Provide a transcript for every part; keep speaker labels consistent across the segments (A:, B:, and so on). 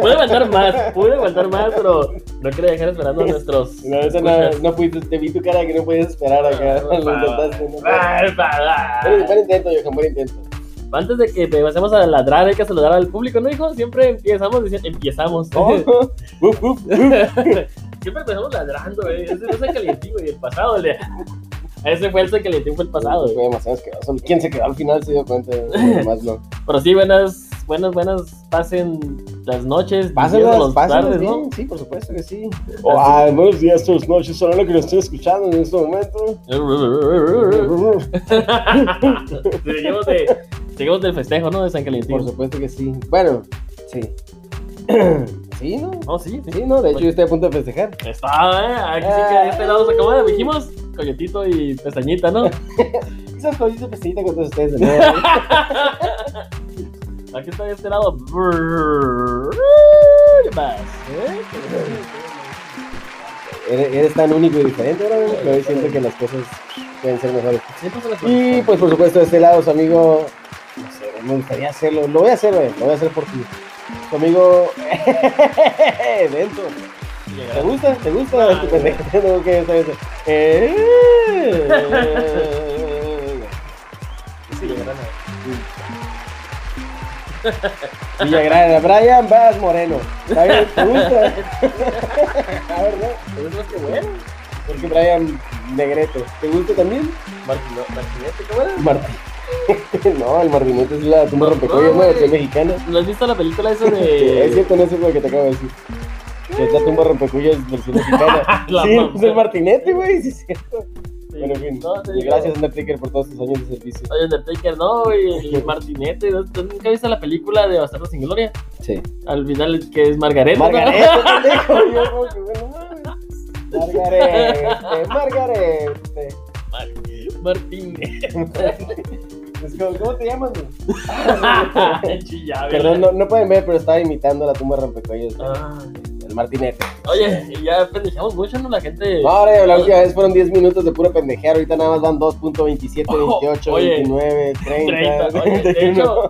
A: pude aguantar más, pude aguantar más, pero no quería dejar esperando a nuestros.
B: No, eso no, no pudiste, te vi tu cara que no podías esperar acá.
A: Ah,
B: Lo intentaste, ¿no? Buen, buen intento, Johan, buen intento.
A: Antes de que empecemos a ladrar, hay que saludar al público, ¿no, hijo? Siempre empezamos diciendo, empezamos.
B: Oh, uf, uf, uf.
A: Siempre empezamos ladrando, güey. Ese no es el calientín, güey. El pasado, el de... Ese fue el San calientín, fue el pasado,
B: Fue
A: güey.
B: demasiado asqueroso. ¿Quién se quedó al final se dio cuenta? Más no.
A: Pero sí, buenas, buenas, buenas. Pasen las noches, días,
B: Pásenlas,
A: las
B: pásenlas
A: tardes,
B: bien.
A: ¿no?
B: Sí, por supuesto que sí. Oh, ay, buenos días, buenas noches. Ahora lo que nos estoy escuchando en este momento.
A: seguimos, de, seguimos del festejo, ¿no? De San Calientín.
B: Por supuesto que sí. Bueno, sí. Sí, ¿no?
A: No, sí, sí.
B: Sí, ¿no? De hecho, yo estoy a punto de festejar.
A: Está, ¿eh? Aquí sí que de este lado se acabó. Dijimos colletito y pestañita, ¿no?
B: Esas cositas pestañitas con todos ustedes. de nuevo.
A: Aquí está de este lado. ¿Qué más? ¿Eh?
B: Eres, eres tan único y diferente ahora, güey, que hoy siento que las cosas pueden ser mejores. Y pues por supuesto de este lado su amigo, no sé, me gustaría hacerlo, lo voy a hacer, lo voy a hacer por ti. Tu amigo Dentro. ¿Te gusta? ¿Te gusta?
A: Ah.
B: Eh, Villagrana, Brian Bass Moreno. ¿Está bien? ¿Te gusta? A ver, ¿no?
A: Pero es más que bueno.
B: Porque Brian Negrete. ¿Te gusta también?
A: Martino- Martinete, ¿cómo era?
B: Martín. no, el Martinete es la tumba rompecuellos,
A: no.
B: Versión mexicana.
A: ¿No has visto la película esa
B: Sí, es
A: de.
B: cierto, no es lo que te acabo de decir. Que es la tumba rompecuyas versión mexicana. Sí, es el Martinete, güey, sí es cierto. Bueno, en fin.
A: No,
B: y gracias, Undertaker, por todos tus años de servicio.
A: Oye, Undertaker, no, güey, el Martinete. ¿no? ¿Tú nunca viste la película de Bastardo sin Gloria?
B: Sí.
A: Al final, que es Margareta. ¿no?
B: Margarete, pendejo. Yo como que, bueno, mames. Margarete, Margarete.
A: Mar- Martínez.
B: ¿Cómo te llamas. Perdón, no, no pueden ver, pero estaba imitando la tumba rompecuyas.
A: Ah.
B: El Martinete.
A: Oye, y ya pendejamos mucho, ¿no? La gente.
B: No, ahora la última vez fueron 10 minutos de puro pendejear. Ahorita nada más van 2.27,
A: Oh,
B: 28,
A: oye.
B: 29, 30.
A: 30. Oye, de
B: 31.
A: hecho,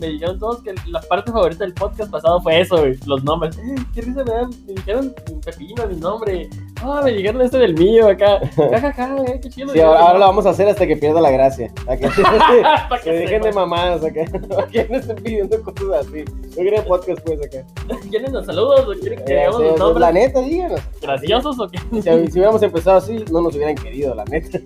A: me dijeron todos que la parte favorita del podcast pasado fue eso, güey. Los nombres. Eh, qué risa me dan. Me dijeron pepino, mi nombre. Ah, me dijeron este del mío acá. Ja, ja, ja, eh, qué chido.
B: Sí, ahora, ahora lo vamos a hacer hasta que pierda la gracia. A que,
A: Para
B: que dejen
A: sepa.
B: de mamadas acá. Para que no estén pidiendo cosas así. No quieren podcast, pues acá.
A: ¿Quieren los saludos o quieren que hagamos
B: sí,
A: los
B: la
A: nombres
B: neta, díganos.
A: graciosos o qué?
B: Si, si hubiéramos empezado así, no nos hubieran querido, la neta.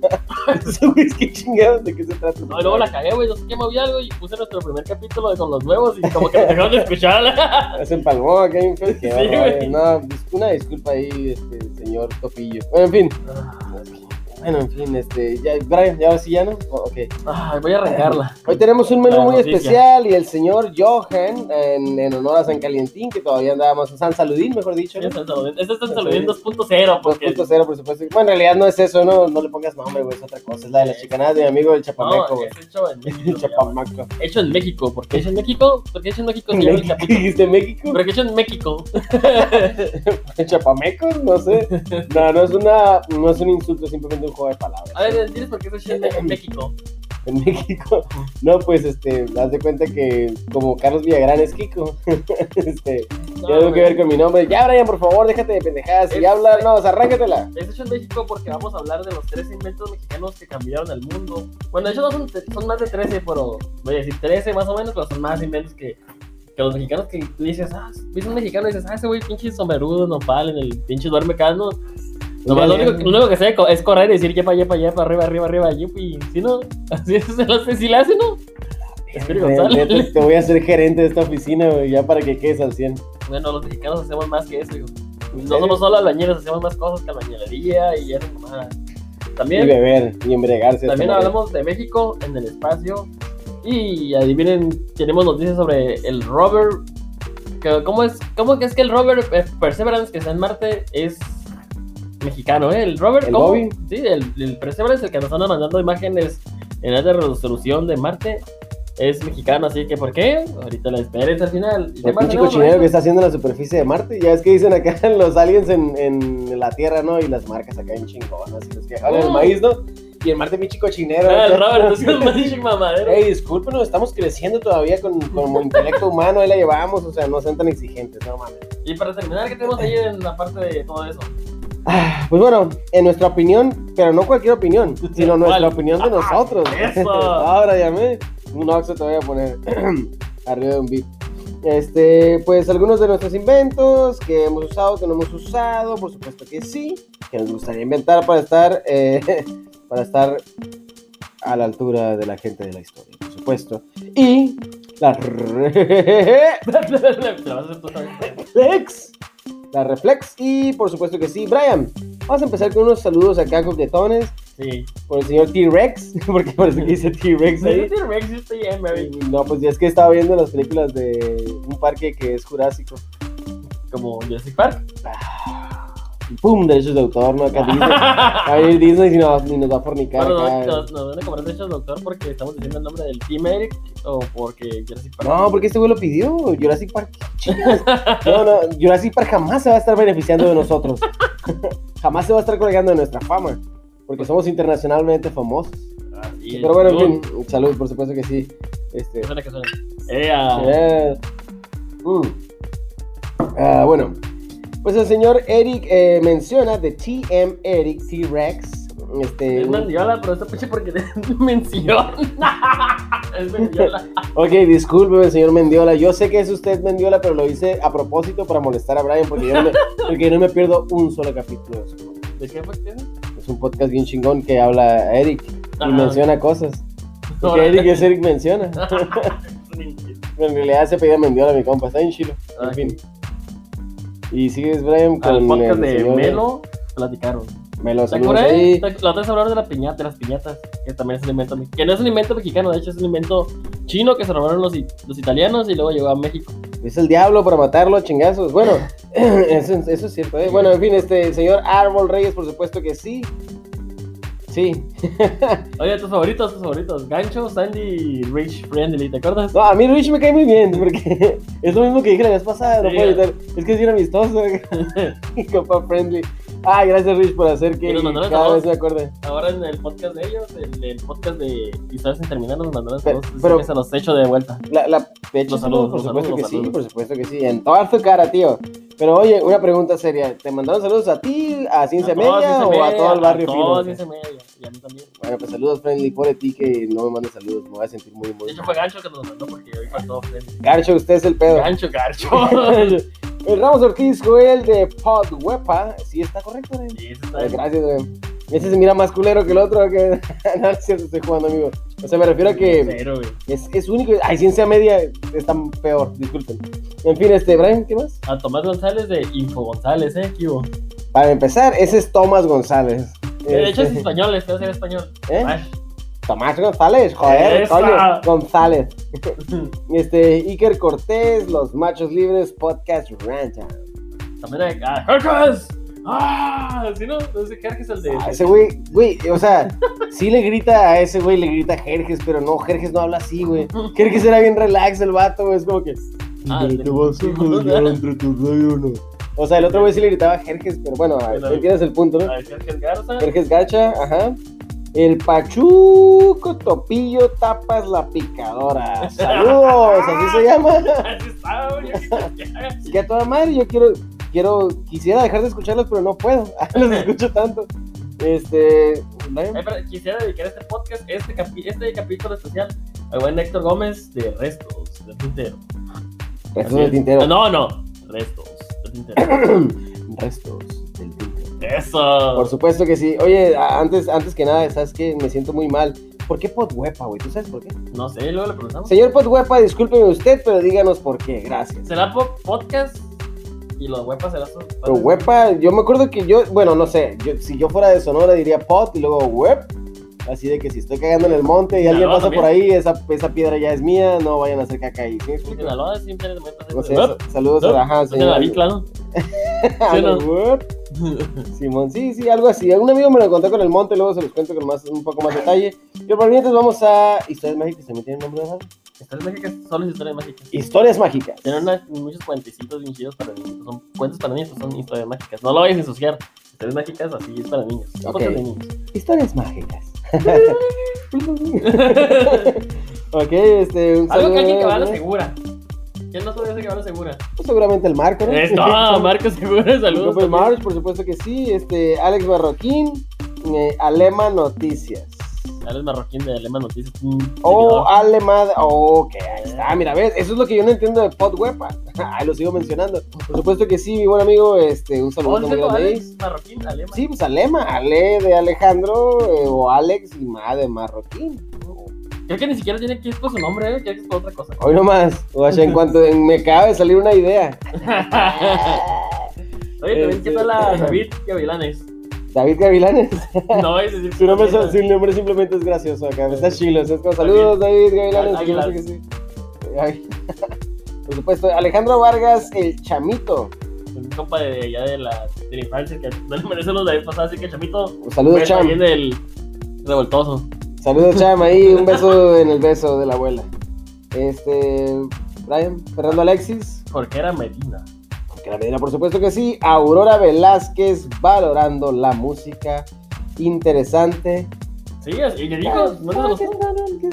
B: Güey, que chingados, ¿de qué se trata?
A: No, y luego la cagué, güey. No sé qué moví algo y puse nuestro primer capítulo de con los nuevos y como que me dejaron de escuchar.
B: Se empalmó acá en Qué
A: Sí.
B: No, una disculpa ahí, este, señor Topillo. Bueno, en fin. Bueno, en fin, este, ya, Brian, ¿ya ahora sí ya no? Ok.
A: Ay, voy a arrancarla.
B: Hoy tenemos un menú muy especial y el señor Johan, en, en honor a San Calientín, que todavía andábamos, San Saludín, mejor dicho. ¿no?
A: Este es San Saludín 2.0 porque
B: 2.0, por supuesto. Bueno, en realidad no es eso, no, no le pongas nombre, güey, es otra cosa. Es la de las chicanadas de mi amigo el Chapameco,
A: no,
B: güey.
A: es hecho en México.
B: Chapamaco.
A: Hecho en México. ¿Por qué hecho en México? Porque hecho en México se llama el
B: ¿Qué
A: capítulo.
B: dijiste México?
A: Pero que hecho en México.
B: ¿El Chapameco? No sé. No, no es, una, no es un insulto, simplemente un juego de palabras.
A: A ver, ¿entiendes por qué es en México?
B: En México. No, pues, este, haz de cuenta que como Carlos Villagrán es Kiko. este,
A: No,
B: tiene algo que ver con mi nombre. Ya, Brian, por favor, déjate de pendejadas.
A: Es-
B: ya habla, no, o sea, arráncatela.
A: Es hecho en México porque vamos a hablar de los tres inventos mexicanos que cambiaron el mundo. Bueno, de hecho no son, son más de 13, pero voy a decir 13 más o menos, pero son más inventos que, que los mexicanos que tú dices, ah, ves un mexicano y dices, ah, ese güey pinche sombrerudo, nopal, en el pinche duerme acá, ¿no? Nomás lo único, lo único que sé es correr y decir yepa, yepa, yepa, arriba, arriba, arriba, yupi. ¿Sí, no? Así es, se lo hace, si le hace, ¿no? González.
B: te- te voy a hacer gerente de esta oficina, güey, ya para que quedes al 100.
A: Bueno, los mexicanos hacemos más que eso, hijo. No somos solo albañiles, hacemos más cosas que albañilería y eso nomás.
B: Y
A: También,
B: beber, y embriagarse.
A: también hablamos de México en el espacio. Y adivinen, tenemos noticias sobre el rover. Que, ¿cómo, es, ¿Cómo es que el rover eh, Perseverance que está en Marte es mexicano, eh? El rover,
B: ¿El
A: ¿cómo?
B: Bobby?
A: Sí, el, el Perseverance, el que nos anda mandando imágenes en alta resolución de Marte, es mexicano, así que ¿por qué? Ahorita la esperes al final. ¿Y qué
B: El
A: más
B: pinche cochinero que está haciendo en la superficie de Marte. Ya es que dicen acá los aliens en, en la Tierra, ¿no? Y las marcas acá en chingonas. Y los que jalan el
A: Oh.
B: maíz, ¿no? y el Marte Michi cochinero.
A: Ah, el Robert, es el Magic mamadero.
B: Ey, discúlpenos, estamos creciendo todavía con, como intelecto humano, ahí la llevamos, o sea, no sean tan exigentes, no mames.
A: Y para terminar, ¿qué tenemos ahí en la parte de todo eso?
B: Ah, Pues bueno, en nuestra opinión, pero no cualquier opinión, sino nuestra opinión de nosotros.
A: Eso.
B: Ahora llamé. Un oxo te voy a poner arriba de un beat. Este, pues algunos de nuestros inventos que hemos usado, que no hemos usado, por supuesto que sí, que nos gustaría inventar para estar, eh, para estar a la altura de la gente de la historia, por supuesto. Y la
A: Te la
B: reflex, y por supuesto que sí, Brian. Vamos a empezar con unos saludos acá coquetones
A: Sí.
B: por el señor T-Rex, porque parece que dice T-Rex ahí.
A: T-Rex, yo estoy en, baby.
B: No, pues ya es que estaba viendo las películas de un parque que es jurásico.
A: Como Jurassic Park.
B: ¡Pum! Derechos de autor, ¿no? Acá Disney. A Disney si nos, ni nos va a fornicar
A: Bueno,
B: acá.
A: nos, nos van a cobrar derechos, doctor, porque estamos diciendo el nombre del Team Eric o porque Jurassic Park.
B: No, porque este güey lo pidió. Jurassic Park. chingas. No, no, Jurassic Park jamás se va a estar beneficiando de nosotros. jamás se va a estar colgando de nuestra fama. Porque somos internacionalmente famosos. Pero bueno, en
A: Salud.
B: fin, salud, por supuesto que sí. Este,
A: Que suena, que suena. Eh, ah,
B: Eh, mm. Ah, bueno, pues el señor Eric eh, menciona de TM Eric T-Rex. Este,
A: Es Mendiola, pero esta pinche porque mención. es Mendiola.
B: ok, disculpe, el señor Mendiola. Yo sé que es usted Mendiola, pero lo hice a propósito para molestar a Brian porque yo no me, porque no me pierdo un solo capítulo. de podcast.
A: ¿De qué fue que es?
B: Un podcast bien chingón que habla Eric y
A: Ajá.
B: menciona cosas. Porque. Eric es Eric menciona. Pero en realidad se pedía Mendiola, mi compa. Está bien chilo. En
A: Ah,
B: fin. Y sigues, Brian, con
A: Al podcast
B: el
A: de
B: señor
A: Melo platicaron.
B: Melo,
A: ¿Te acuerdas?
B: ahí.
A: La otra vez hablaron de, la piñata, de las piñatas, que también es un invento, que no es un invento mexicano, de hecho es un invento chino que se robaron los, los italianos y luego llegó a México.
B: Es el diablo para matarlo a chingazos. Bueno, eso, eso es cierto. ¿eh? Bueno, en fin, este señor Árbol Reyes, por supuesto que sí. Sí.
A: Oye, tus favoritos, tus favoritos. Gancho, Sandy, Rich, Friendly, ¿te acuerdas?
B: No, a mí Rich me cae muy bien, porque es lo mismo que dije la vez pasada, no puedo evitar. Es que es bien amistoso, y compa friendly. Ay, gracias Rich por hacer que cada
A: saludos.
B: vez me acuerde.
A: Ahora en el podcast de ellos, el, el podcast de Historias sin terminar, nos mandaron saludos.
B: pero-
A: se los echo de vuelta.
B: La, la, de
A: Los
B: saludos, por supuesto
A: saludos,
B: que sí,
A: saludos.
B: por supuesto que sí. En toda su cara, tío. Pero oye, una pregunta seria. ¿Te mandaron saludos a ti, a Ciencia
A: A
B: Media
A: Ciencia
B: o a
A: Media,
B: todo el barrio
A: a
B: fino?
A: todos, Ciencia Media, y a mí también.
B: Bueno, pues saludos, friendly. Por ti que no me mandes saludos. Me voy a sentir muy,
A: De
B: muy.
A: hecho fue Gancho que nos mandó porque hoy faltó Friendly.
B: Garcho, usted es el pedo.
A: Gancho, Gancho.
B: el Ramos Ortiz Joel de Podwepa. Sí, está correcto, güey.
A: Sí, está
B: Gracias, güey. Ese se mira más culero que el otro. Que... no, es cierto, estoy jugando, amigo. O sea, me refiero a que
A: Cero,
B: es, es único. Ay, ciencia media está peor, disculpen. En fin, este, Brian, ¿qué más?
A: A Tomás González de Info González, ¿eh? ¿Qué hubo?
B: Para empezar, ese es Tomás González.
A: De hecho es
B: Este,
A: español, es que ser español.
B: ¿Eh?
A: Ay.
B: Tomás González, joder,
A: Esa.
B: coño, González. Este, Iker Cortés, Los Machos Libres, Podcast Ranta.
A: También hay. ¡Ah! ¡Ah! ¿Sí no? Ese Jerjes es el de.
B: Ah, ese güey, güey, o sea, sí le grita a ese güey, le grita Jerjes, pero no, Jerjes no habla así, güey. Jerjes era bien relax el vato, güey, es como que.
A: Ah,
B: "Pero
A: sí.
B: te vas a joder entre tus o no?". O sea, el otro güey sí le gritaba Jerjes, pero bueno, entiendes el punto, ¿no?
A: Jerjes Garza.
B: Jerjes Gacha, ajá. El Pachuco Topillo Tapas la Picadora. Saludos, así se llama.
A: Así.
B: Que a toda madre, yo quiero, quiero, quisiera dejar de escucharlos, pero no puedo. Los escucho tanto. Este.
A: Ay, quisiera dedicar este podcast, este, capi- este capítulo especial al buen Héctor Gómez de Restos del Tintero.
B: Restos del tintero.
A: No, no, Restos del Tintero.
B: Restos.
A: Eso.
B: Por supuesto que sí. Oye, antes, antes que nada, ¿sabes qué? Me siento muy mal. ¿Por qué Podhuepa, güey? ¿Tú sabes por qué?
A: No sé, luego le preguntamos.
B: Señor Podhuepa, discúlpeme usted, pero díganos por qué. Gracias.
A: ¿Será po- podcast? Y los huepas será su.
B: Pero Huepa, yo me acuerdo que yo, bueno, no sé, yo, si yo fuera de Sonora diría pot y luego web. Así de que si estoy cagando en el monte y
A: Sinaloa
B: alguien pasa
A: también.
B: por ahí, esa, esa piedra ya es mía, no vayan a hacer caca ahí. ¿sí?
A: Sinaloa siempre es.
B: No sé, sa- saludos a la
A: bicla, ¿no?
B: A
A: ¿Sí no?
B: Simón, sí, sí, algo así. Un amigo me lo contó con el monte, luego se los cuento con más, un poco más detalle. Pero por mientras vamos a Historias Mágicas, ¿también tienen nombre de?
A: Historias mágicas, solo es historias mágicas.
B: Historias Mágicas.
A: Tienen unas- muchos cuentecitos bien chidos para niños. Son cuentos para niños, son historias mágicas. No lo vayas a ensuciar. Historias mágicas así es para niños. Son
B: Ok.
A: cosas de niños.
B: Historias Mágicas. ok, este, un
A: Algo que alguien que va a la segura. ¿Quién no ese que va a la segura?
B: Pues seguramente el Marco, ¿no?
A: Es, no, Marcos Segura, saludos.
B: Pues por supuesto que sí. Este, Alex Marroquín, eh, Alema Noticias.
A: Alex Marroquín de Alemán Noticias.
B: Oh. Alemad. Ok, ahí está. Mira, ves, eso es lo que yo no entiendo de PodWeb. Ahí lo sigo mencionando. Por supuesto que sí, mi buen amigo. Este, un saludo
A: ¿Cómo
B: muy
A: se llama
B: grande. ahí.
A: Alex Marroquín? Alemán.
B: Sí, pues Alema, Ale de Alejandro eh, o Alex y Ma de Marroquín.
A: Creo que ni siquiera tiene que ir por su nombre, ¿eh? Creo que es por otra cosa.
B: Hoy nomás, o sea, en cuanto me acaba de salir una idea.
A: Oye, también,
B: Este-
A: ¿qué tal la David Gavilanes?
B: David Gavilanes.
A: No, es decir,
B: Su nombre, su nombre simplemente es gracioso acá. Está chilo. Es como, saludos, David Gavilanes. por supuesto que sí. Ay. Por supuesto, Alejandro Vargas, el chamito.
A: Un compa de ya de la, de la infancia que no le merece los de vez pasada, así que chamito.
B: Saludos,
A: pues,
B: Cham.
A: también del revoltoso.
B: Saludos, Cham. Ahí un beso en el beso de la abuela. Este. Brian, Fernando Alexis.
A: Porque era Medina.
B: Que la medida, por supuesto que sí. Aurora Velázquez, valorando la música. Interesante.
A: Sí, y mándanos los-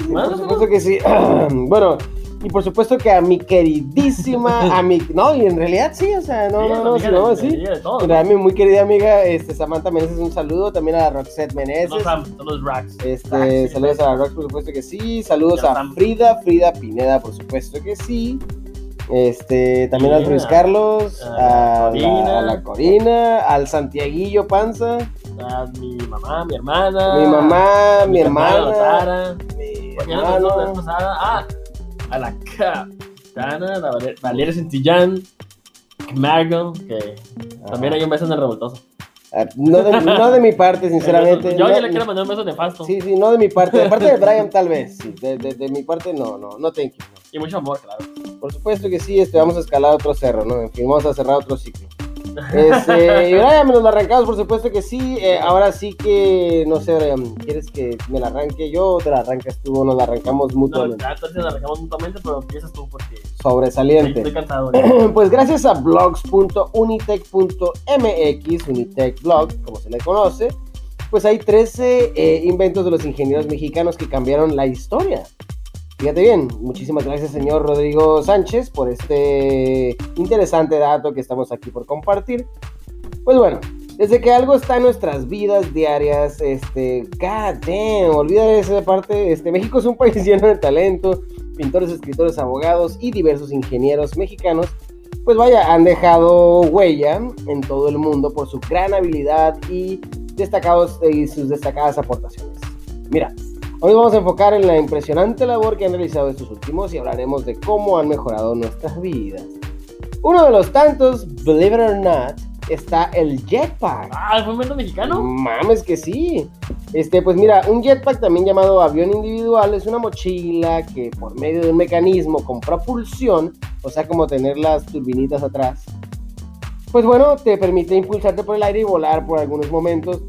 B: Por supuesto que sí. bueno, y por supuesto que a mi queridísima, a mi. No, y en realidad sí, o sea, no,
A: Sí,
B: no, no, no, sí. En realidad, mi muy querida amiga este, Samantha Meneses, un saludo. También a Roxette Meneses.
A: Son los racks.
B: Este, saludos
A: sí.
B: a Rox, por supuesto que sí. Saludos a. Frida, Frida Pineda, por supuesto que sí. Este, también al
A: Bien,
B: Luis
A: a-
B: Carlos,
A: a
B: a,
A: la
B: la,
A: Corina.
B: a la Corina, al Santiaguillo Panza,
A: A mi mamá, mi hermana.
B: mi mamá, mi,
A: carnal,
B: hermana,
A: Tara.
B: mi hermano.
A: Ah, a la Capitana, la Valer- Valeria Santillán, Camargo, que también hay un beso en el revoltoso.
B: Ah, No de, no de mi parte, sinceramente.
A: Yo
B: no-
A: le quiero mandar un beso nefasto.
B: Sí, sí, no de mi parte. De parte de Brian, tal vez. Sí, de, de- de mi parte, no, no, no thank you.
A: Y mucho amor, claro.
B: Por supuesto que sí, este, vamos a escalar otro cerro, ¿no? En fin, vamos a cerrar otro ciclo. Este, y Brian, nos lo arrancamos, por supuesto que sí. Eh, ahora sí que, no sé, Brian, ¿quieres que me la arranque yo o te la arrancas tú o nos la arrancamos
A: No,
B: mutuamente?
A: ya entonces la arrancamos mutuamente, pero empiezas tú porque
B: Sobresaliente.
A: estoy cansado.
B: Pues gracias a blogs.unitech.mx, Unitech Blog, como se le conoce, pues hay 13 eh, inventos de los ingenieros mexicanos que cambiaron la historia. Fíjate bien, muchísimas gracias señor Rodrigo Sánchez por este interesante dato que estamos aquí por compartir. Pues bueno, desde que algo está en nuestras vidas diarias, este, god damn, olvida esa parte, este, México es un país lleno de talento, pintores, escritores, abogados y diversos ingenieros mexicanos, pues vaya, han dejado huella en todo el mundo por su gran habilidad y, destacados, y sus destacadas aportaciones. Mira, hoy vamos a enfocar en la impresionante labor que han realizado estos últimos y hablaremos de cómo han mejorado nuestras vidas. Uno de los tantos, believe it or not, está el jetpack.
A: Ah, ¿fue un invento mexicano?
B: Mames que sí. Este, pues mira, un jetpack también llamado avión individual es una mochila que por medio de un mecanismo con propulsión, o sea, como tener las turbinitas atrás, pues bueno, te permite impulsarte por el aire y volar por algunos momentos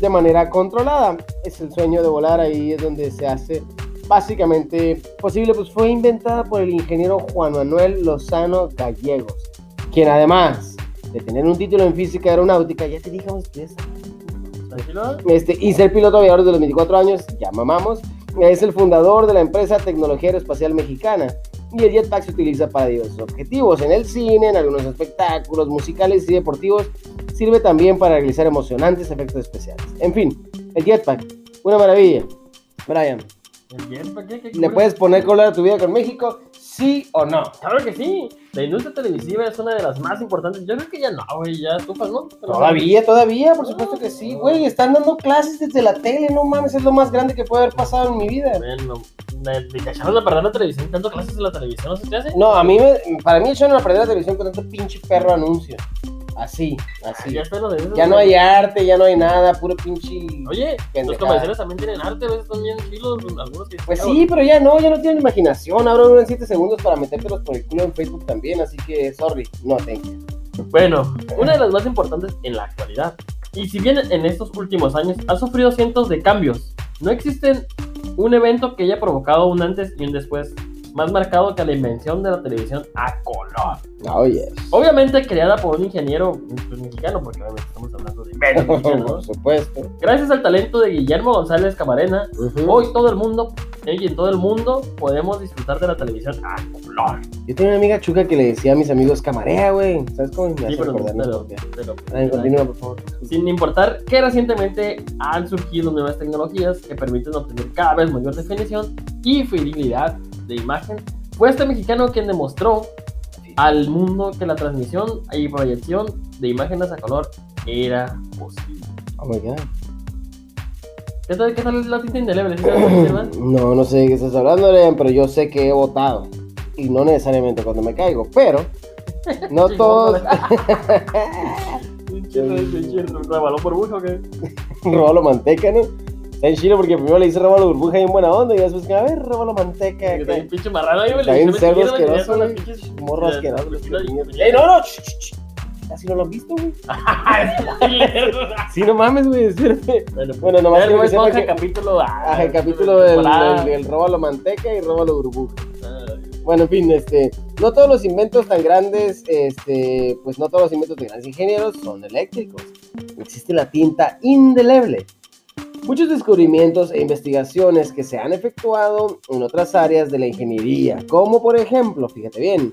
B: de manera controlada. Es el sueño de volar, ahí es donde se hace básicamente posible, pues fue inventada por el ingeniero Juan Manuel Lozano Gallegos, quien además de tener un título en física aeronáutica, ya te dijimos que es este, y ser piloto aviador de los 24 años, ya mamamos, es el fundador de la empresa Tecnología Aeroespacial Mexicana. Y el jetpack se utiliza para diversos objetivos, en el cine, en algunos espectáculos musicales y deportivos. Sirve también para realizar emocionantes efectos especiales. En fin, el jetpack, una maravilla. Brian,
A: ¿El jetpack qué? ¿Qué
B: ¿le puedes poner color a tu vida con México? ¿Sí o no?
A: Claro que sí. La industria televisiva es una de las más importantes. Yo creo que ya no, güey. Ya estufas, ¿no? Pero-
B: Todavía, todavía, por supuesto que sí, güey. Están dando clases desde la tele, no mames, es lo más grande que puede haber pasado en mi vida.
A: Bueno, me, me cacharon a perder la televisión. Tanto clases en la televisión, ¿no se te hace?
B: No, a mí, me, para mí echaron a perder la televisión con tanto pinche perro anuncio. Así, así.
A: Ya, está lo de eso.
B: Ya no hay arte, ya no hay nada, puro pinche.
A: Oye, los comerciales también tienen arte, a veces chilos, algunos que
B: Pues sí, pero ya no, ya no tienen imaginación. Ahora duran 7 segundos para metértelos por el culo en Facebook también, así que sorry, no you.
A: Bueno, una de las más importantes en la actualidad. Y si bien en estos últimos años ha sufrido cientos de cambios, no existe un evento que haya provocado un antes y un después más marcado que la invención de la televisión a color.
B: Oh, yes.
A: Obviamente creada por un ingeniero pues, mexicano, porque obviamente estamos hablando de inventos
B: Por
A: mexicanos.
B: supuesto.
A: Gracias al talento de Guillermo González Camarena,
B: Ujú.
A: hoy todo el mundo, y en todo el mundo, podemos disfrutar de la televisión a color.
B: Yo tenía una amiga chuca que le decía a mis amigos camarea, güey. ¿Sabes cómo me
A: Sí, pero, pero- pero-
B: continúa, por favor.
A: Sin importar que recientemente han surgido nuevas tecnologías que permiten obtener cada vez mayor definición y fidelidad de imagen, fue este mexicano quien demostró al mundo que la transmisión y proyección de imágenes a color era posible.
B: Oh my god.
A: ¿Qué tal, qué tal la tinta indeleble? ¿Sí?
B: No, no sé de qué estás hablando, Lean, pero yo sé que he votado. Y no necesariamente cuando me caigo, pero no todos.
A: Pinche rebaló burbuja o qué?
B: Robalo manteca, ¿no? Está en Chile porque primero le hice robalo burbuja y en buena onda y después que, a ver, robalo manteca.
A: Que está bien pinche marrano ahí, güey.
B: Está bien cerdo asqueroso, güey. Morro asqueroso. ¡Ey, no, no! ch. ¿Así no lo han visto, güey? Sí, no mames, güey, espérate.
A: Bueno,
B: Bueno, nomás quiero que
A: Esponja,
B: que-
A: capítulo.
B: Ajá, el capítulo del, del, del róbalo manteca y róbalo burbuja.
A: Ah,
B: Bueno, en fin, este, no todos los inventos tan grandes, este, pues no todos los inventos de grandes ingenieros son eléctricos. Existe la tinta indeleble. Muchos descubrimientos e investigaciones que se han efectuado en otras áreas de la ingeniería, como por ejemplo, fíjate bien,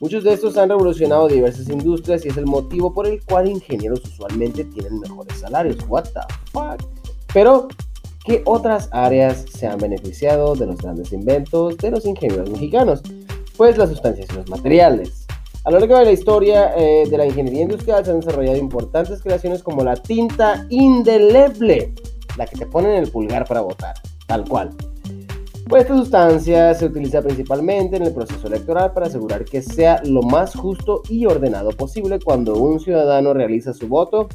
B: muchos de estos han revolucionado diversas industrias y es el motivo por el cual ingenieros usualmente tienen mejores salarios. What the fuck? Pero ¿Qué otras áreas se han beneficiado de los grandes inventos de los ingenieros mexicanos? Pues las sustancias y los materiales. A lo largo de la historia eh, de la ingeniería industrial se han desarrollado importantes creaciones como la tinta indeleble, la que te ponen en el pulgar para votar, tal cual. Pues esta sustancia se utiliza principalmente en el proceso electoral para asegurar que sea lo más justo y ordenado posible cuando un ciudadano realiza su voto.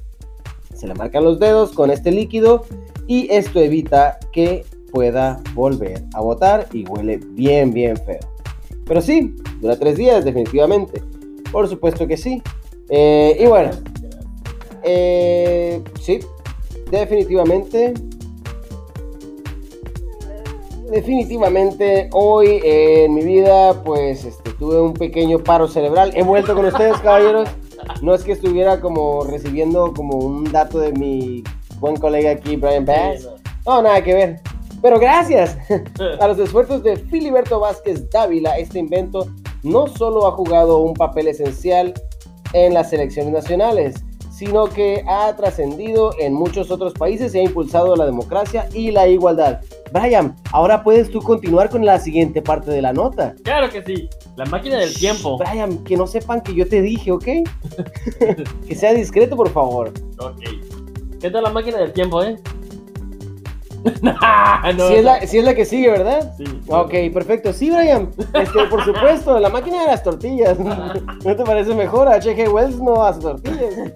B: Se le marcan los dedos con este líquido y esto evita que pueda volver a votar y huele bien, bien feo. Pero sí, dura tres días definitivamente. Por supuesto que sí. Eh, y bueno, eh, sí, definitivamente. Definitivamente hoy en mi vida pues este, tuve un pequeño paro cerebral. He vuelto con ustedes caballeros. No es que estuviera como recibiendo como un dato de mi buen colega aquí, Brian Bass. No, nada que ver. Pero gracias a los esfuerzos de Filiberto Vázquez Dávila, este invento no solo ha jugado un papel esencial en las selecciones nacionales, sino que ha trascendido en muchos otros países y ha impulsado la democracia y la igualdad. Brian, ahora puedes tú continuar con la siguiente parte de la nota.
A: Claro que sí. La máquina del tiempo.
B: Brian, que no sepan que yo te dije, ¿ok? que sea discreto, por favor.
A: Ok. ¿Qué tal la máquina del tiempo, eh? no, no,
B: si, es la, si es la que sigue, ¿verdad?
A: Sí.
B: Ok, perfecto. Sí, Brian. Este, por supuesto, la máquina de las tortillas. ¿No te parece mejor? H.G. Wells no hace tortillas.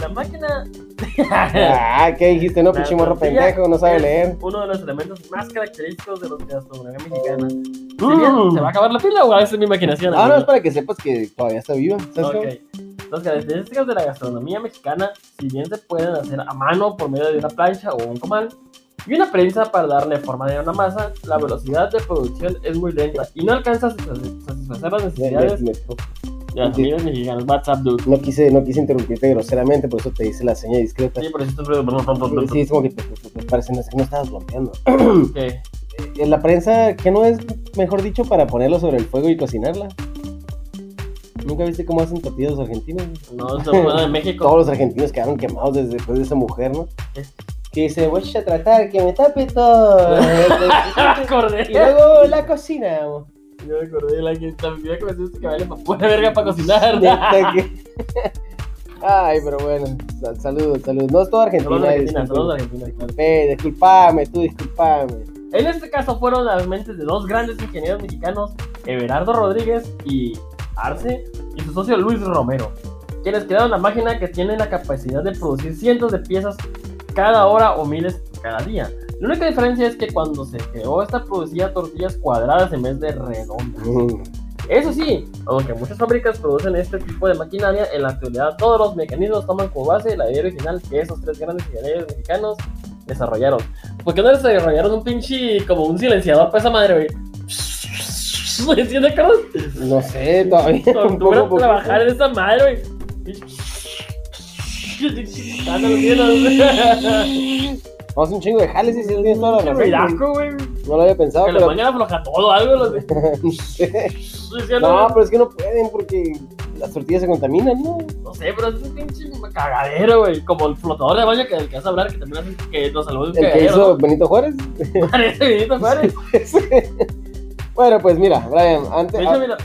A: La máquina.
B: Ah, ¿qué dijiste? No,
A: La
B: pinche morro
A: tortilla
B: pendejo, no sabe leer.
A: Uno de los elementos más característicos de la gastronomía mexicana. Si
B: Mm.
A: bien, ¿Se va a acabar la pila o esa es mi imaginación?
B: Ah, no, es para que sepas que todavía está viva. ¿sabes cómo?
A: Ok. Las características de la gastronomía mexicana, si bien se pueden hacer a mano por medio de una plancha o un comal y una prensa para darle forma de una masa, la velocidad de producción es muy lenta y no alcanza a satisfacer las necesidades WhatsApp, dude.
B: no, quise, no quise interrumpirte groseramente, por eso te hice la seña discreta.
A: Sí, por eso estoy...
B: Sí, es como que te, te- te parece no, sé, que no estabas bloqueando.
A: ¿Qué?
B: En la prensa, ¿qué no es mejor dicho para ponerlo sobre el fuego y cocinarla? ¿Nunca viste cómo hacen tortillas los argentinos?
A: No, eso fue de México.
B: Todos los argentinos quedaron quemados desde después de esa mujer, ¿no? Que dice, voy a tratar que me tape todo. y luego la cocina.
A: Yo me acordé de la que también que me dijiste que vale para pura verga para cocinar.
B: Ay, pero bueno, sal- saludos, saludos. No es todo Argentina.
A: Saludos a Argentina, saludos Argentina, claro.
B: Ve, disculpame, tú disculpame.
A: En este caso fueron las mentes de dos grandes ingenieros mexicanos, Everardo Rodríguez y Arce, y su socio Luis Romero, quienes crearon la máquina que tiene la capacidad de producir cientos de piezas cada hora o miles cada día. La única diferencia es que cuando se creó esta producía tortillas cuadradas en vez de redondas.
B: Mm.
A: Eso sí, aunque muchas fábricas producen este tipo de maquinaria, en la actualidad todos los mecanismos toman como base la idea original que esos tres grandes ingenieros mexicanos desarrollaron. ¿Por qué no desarrollaron un pinche como un silenciador para esa madre, güey? ¿Sí te acuerdas?
B: No sé, todavía.
A: A trabajar en esa madre, güey.
B: Vamos un chingo de jales y sí, tienes toda la razón. güey. No lo había pensado,
A: Que la
B: pero.
A: mañana afloja todo, algo. Los de...
B: no sé. No, pero es que no pueden porque las tortillas se contaminan, ¿no?
A: no sé, pero es un pinche cagadero, güey. Como el flotador de baño que, del que vas a hablar, que también hace que nos saludó un
B: El que
A: cagadero.
B: hizo
A: ¿no?
B: Benito Juárez.
A: Parece Benito Juárez.
B: bueno, pues mira, Brian, antes.
A: De hecho, mira,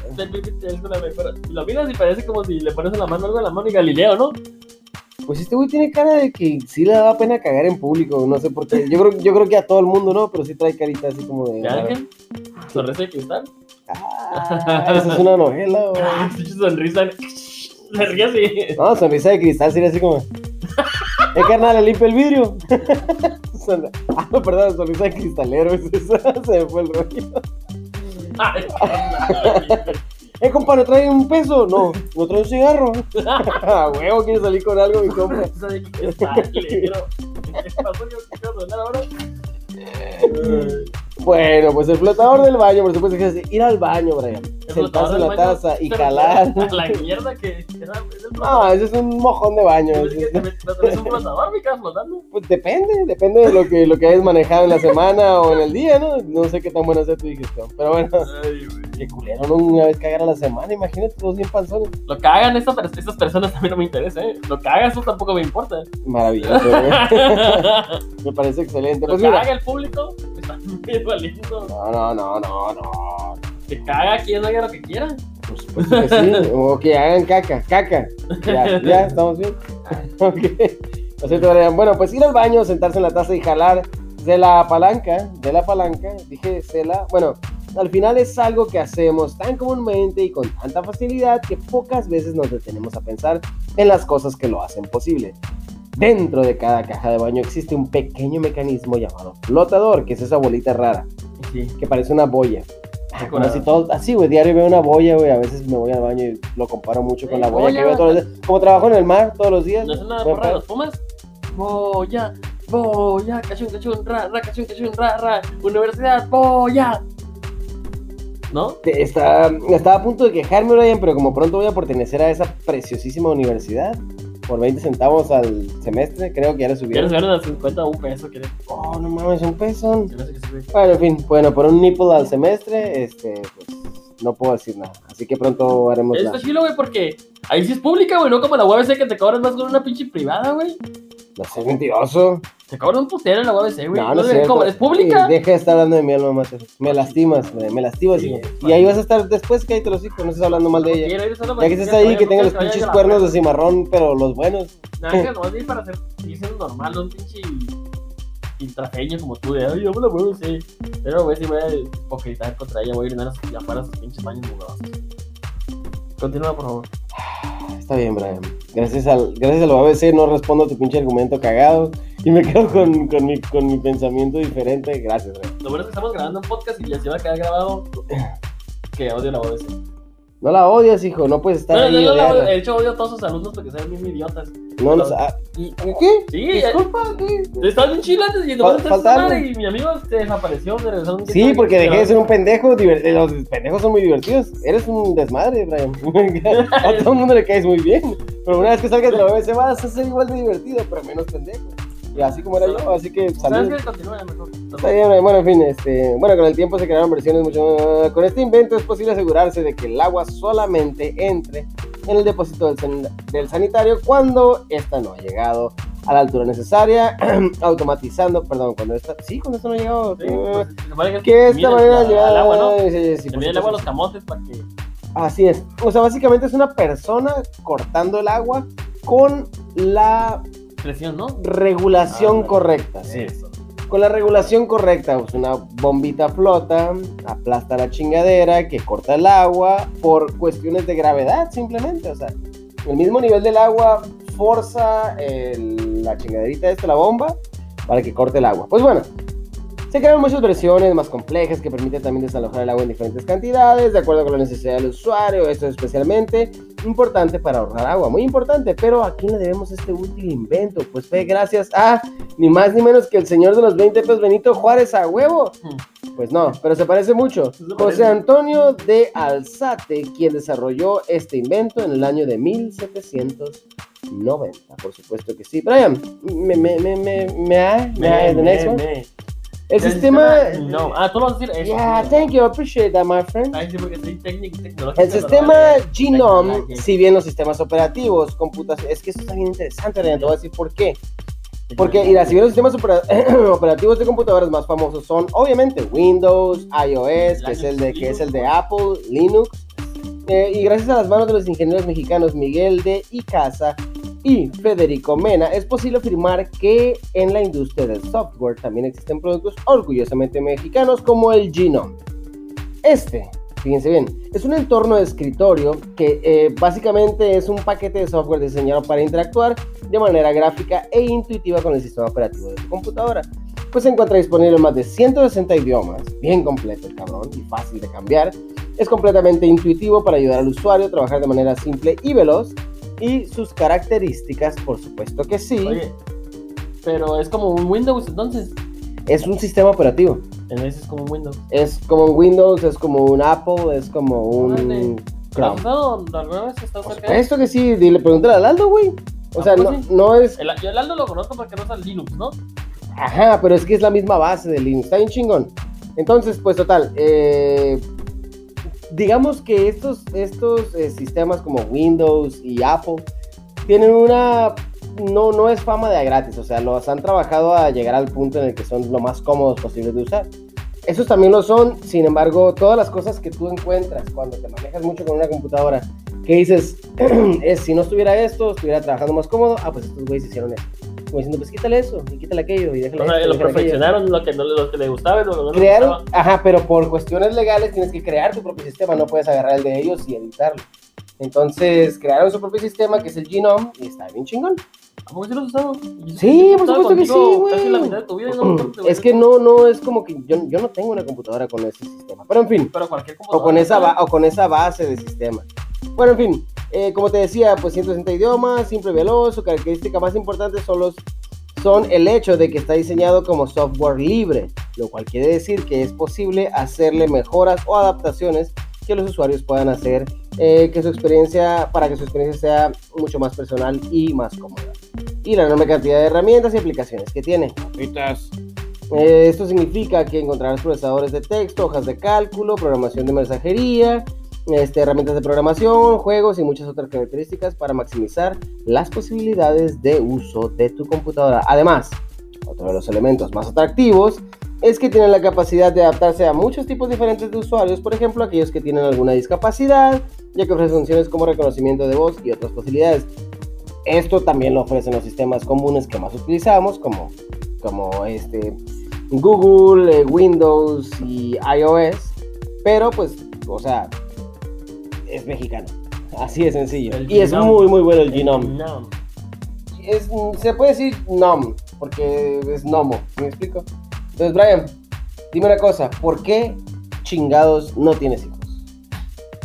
A: lo miras y parece como si le pones en la mano algo en la mano y Galileo, ¿no?
B: Pues este güey tiene cara de que sí le da pena cagar en público, no sé por qué. Yo creo, yo creo que a todo el mundo, ¿no? Pero sí trae carita así como de.
A: ¿De ángel? ¿Sonrisa de cristal?
B: Ah, esa es una novela, güey.
A: Ah, sonrisa. Se ríe así.
B: No, sonrisa de cristal sería así como. Eh, carnal, le limpia el vidrio. Ah, no, perdón, sonrisa de cristalero. es esa, Se me fue el rollo.
A: Ay, carnal.
B: Eh, compa, ¿no trae un peso? No, ¿no trae un cigarro? Ah, huevo, ¿quieres salir con algo, mi compa?
A: De cristalero. ¿Qué pasó? ¿Qué ahora?
B: Bueno, pues el flotador del baño, por supuesto que es ir al baño, Brian. Sentarse en la
A: baño,
B: taza y.
A: A la mierda que era. es.
B: Ah, ese es un mojón de baño. Es-
A: que te met- te traes un flotador, me quedas flotando.
B: Pues depende, depende de lo que, lo que hayas manejado en la semana o en el día, ¿no? No sé qué tan buena sea tu digestión. Pero bueno,
A: Ay,
B: qué culero, ¿no? Una vez cagar a la semana, imagínate, todos bien panzones.
A: Lo que hagan estas, per- estas personas también no me interesa, ¿eh? Lo que haga eso tampoco me importa.
B: Maravilloso, güey. Me parece excelente.
A: Lo
B: Pues
A: que
B: mira.
A: haga el público me está bien valiendo.
B: No, no, no, no, no.
A: Que caga quien haga lo que quiera.
B: Por supuesto que sí. O que hagan caca, caca. Ya, ya, estamos bien. Ok. Lo siento, Brian. Bueno, pues ir al baño, sentarse en la taza y jalar de la palanca, de la palanca, dije Cela. Bueno, al final es algo que hacemos tan comúnmente y con tanta facilidad que pocas veces nos detenemos a pensar en las cosas que lo hacen posible. Dentro de cada caja de baño existe un pequeño mecanismo llamado flotador, que es esa bolita rara,
A: Sí.
B: que parece una boya. Ah, Como si todo, así, güey, diario veo una boya, güey, a veces me voy al baño y lo comparo mucho con la boya,
A: boya.
B: que veo todos los días. Como trabajo en el mar todos los días.
A: ¿No es una
B: buen
A: porra de los Pumas? Boya, boya, cachun, cachun, ra, ra, cachun, cachun, ra, ra. Universidad, boya. ¿No?
B: Está, estaba a punto de quejarme, Brian, pero como pronto voy a pertenecer a esa preciosísima universidad, por 20 centavos al semestre, creo que ya
A: ¿Quieres
B: subieron.
A: ganar de 50 o un peso? ¿Quieres?
B: Oh, no mames, un peso.
A: Que sí.
B: Bueno, en fin, bueno, por un nipple al semestre, este, pues, no puedo decir nada. Así que pronto haremos la...
A: Está chilo, güey, porque ahí sí es pública, güey, no como la UABC que te cobran más con una pinche privada, güey.
B: No sé, mentiroso.
A: Te cobran un putero en la UABC, güey.
B: No, no es
A: cómo, ¿Es pública?
B: Sí, deja de estar hablando de mi alma mater. Me lastimas, me, me lastimas.
A: Sí,
B: y ahí vas a estar después, cállate los hijos, no estés hablando mal de ella.
A: Quiero ir solo
B: Ya que estés
A: se
B: ahí, que tenga los
A: se
B: pinches cuernos de cimarrón, pero los buenos.
A: Nada, que nomás ir para hacer, siendo normal, no un pinche intrafeño como tú, de ay, yo me la sí. Pero, güey, sí voy a hipocritar contra ella, voy a orinar a- sus pinches baños mugrosos. Continúa, por favor.
B: Está bien, Brian. Gracias al, gracias a lo ABC no respondo a tu pinche argumento cagado. Y me quedo con, con, mi, con mi pensamiento diferente. Gracias, Brian.
A: Lo bueno es que estamos grabando un podcast y ya se va a quedar grabado que odio la UABC.
B: No la odias, hijo. No puedes estar
A: No,
B: ahí.
A: no, no, no, de hecho odio a todos sus alumnos porque son bien idiotas.
B: No, no, ah, ¿y- ¿Qué?
A: Sí,
B: Disculpa, ¿qué?
A: Estás bien chila antes y nomás
B: Fal-
A: estás
B: falta
A: madre
B: algo.
A: y mi amigo se desapareció, me regresaron un
B: Sí, porque dejé de ser un pendejo. diver- Los pendejos son muy divertidos. Eres un desmadre, Brian. a todo el mundo le caes muy bien. Pero una vez que salgas de la BBC vas a ser igual de divertido, pero menos pendejo. Y así como era yo, así que
A: ¿Sabes
B: saludos.
A: qué? Continúa mejor.
B: Está bien, Brian. bueno, en fin, este, bueno, con el tiempo se crearon versiones mucho Con este invento es posible asegurarse de que el agua solamente entre en el depósito del, san- del sanitario cuando ésta no ha llegado a la altura necesaria, automatizando, perdón, cuando esta, sí, cuando esto no ha llegado,
A: Sí,
B: eh,
A: pues,
B: que esta manera ya,
A: al agua, ¿no?
B: sí, sí,
A: el agua a los camotes para que.
B: Así es, o sea, básicamente es una persona cortando el agua con la
A: ¿no?
B: regulación
A: Ah,
B: correcta, sí.
A: Eso.
B: Con la regulación correcta, pues una bombita flota, aplasta la chingadera que corta el agua por cuestiones de gravedad simplemente. O sea, el mismo nivel del agua forza el- la chingaderita esta, la bomba, para que corte el agua. Pues bueno, Se crearon muchas versiones más complejas que permiten también desalojar el agua en diferentes cantidades, de acuerdo con la necesidad del usuario. Esto es especialmente importante para ahorrar agua, muy importante. Pero ¿a quién le debemos este útil invento? Pues fue gracias a ni más ni menos que el señor de los 20 pesos Benito Juárez a huevo. Pues no, pero se parece mucho. José Antonio de Alzate, quien desarrolló este invento en el año de 1790, por supuesto que sí. Brian, me, me, me, me, me, ha- me, ha- the next one.
A: me.
B: El sistema...
A: No, ah, tú lo vas a decir. eso.
B: Yeah, thank you, I appreciate that, my friend.
A: Y.
B: El sistema Genome, si bien los sistemas operativos, computación, es que eso está bien interesante, Brian, te voy a decir por qué. Porque, mira, si bien los sistemas opera- operativos de computadoras más famosos son, obviamente, Windows, iOS, que es el de, que es el de Apple, Linux, eh, y gracias a las manos de los ingenieros mexicanos Miguel de Icaza y Federico Mena, es posible afirmar que en la industria del software también existen productos orgullosamente mexicanos como el Genome. Este, fíjense bien, es un entorno de escritorio que eh, básicamente es un paquete de software diseñado para interactuar de manera gráfica e intuitiva con el sistema operativo de tu computadora. Pues se encuentra disponible en más de 160 idiomas, bien completo el cabrón y fácil de cambiar. Es completamente intuitivo para ayudar al usuario a trabajar de manera simple y veloz. Y sus características, por supuesto que sí,
A: Oye, pero es como un Windows, entonces.
B: es un sistema operativo.
A: Entonces es como un Windows.
B: Es como un Windows, es como un Apple, es como un
A: ¿Lo has
B: Chrome.
A: usado alguna vez? ¿Estás cerca
B: supuesto que sí, dile, pregúntale al Aldo, güey. O
A: Ah,
B: sea,
A: pues
B: no, no es.
A: El, yo el Aldo lo conozco porque no usa Linux, ¿no?
B: Ajá, pero es que es la misma base de Linux. Está bien chingón. Entonces, pues total. eh, digamos que estos, estos eh, sistemas como Windows y Apple tienen una. No, no es fama de a gratis. O sea, los han trabajado a llegar al punto en el que son lo más cómodos posibles de usar. Esos también lo son, sin embargo, todas las cosas que tú encuentras cuando te manejas mucho con una computadora, que dices, es si no estuviera esto, estuviera trabajando más cómodo, ah, pues estos güeyes hicieron eso. Como diciendo, pues quítale eso, y quítale aquello, y déjale
A: O sea,
B: esto,
A: lo
B: déjale aquello.
A: perfeccionaron lo que, no, le- lo que le gustaba y lo que no le
B: Crearon,
A: gustaba.
B: ajá, pero por cuestiones legales tienes que crear tu propio sistema, no puedes agarrar el de ellos y editarlo. Entonces crearon su propio sistema que es el Genome y está bien chingón.
A: ¿A poco sí lo has usado? Y-
B: Sí, por supuesto que sí, güey. Es que no, no es como que yo, yo no tengo una computadora con ese sistema. Pero en fin,
A: Pero cualquier
B: o
A: computadora.
B: con esa, o con esa base de sistema. Bueno, en fin, eh, como te decía, pues 160 idiomas, simple y veloz. Su característica más importante son, los, son el hecho de que está diseñado como software libre, lo cual quiere decir que es posible hacerle mejoras o adaptaciones que los usuarios puedan hacer eh, que su experiencia, para que su experiencia sea mucho más personal y más cómoda. Y la enorme cantidad de herramientas y aplicaciones que tiene. Eh, esto significa que encontrarás procesadores de texto, hojas de cálculo, programación de mensajería, este, herramientas de programación, juegos y muchas otras características para maximizar las posibilidades de uso de tu computadora. Además, otro de los elementos más atractivos es que tienen la capacidad de adaptarse a muchos tipos diferentes de usuarios, por ejemplo, aquellos que tienen alguna discapacidad, ya que ofrece funciones como reconocimiento de voz y otras posibilidades. Esto también lo ofrecen los sistemas comunes que más utilizamos, como, como este, Google, eh, Windows y iOS, pero pues, o sea, es mexicano. Así de sencillo.
A: El
B: y es muy, muy bueno el Genome.
A: No.
B: Es, se puede decir nom, porque es nomo, ¿me explico? Entonces, Brian, dime una cosa, ¿por qué chingados no tienes hijos?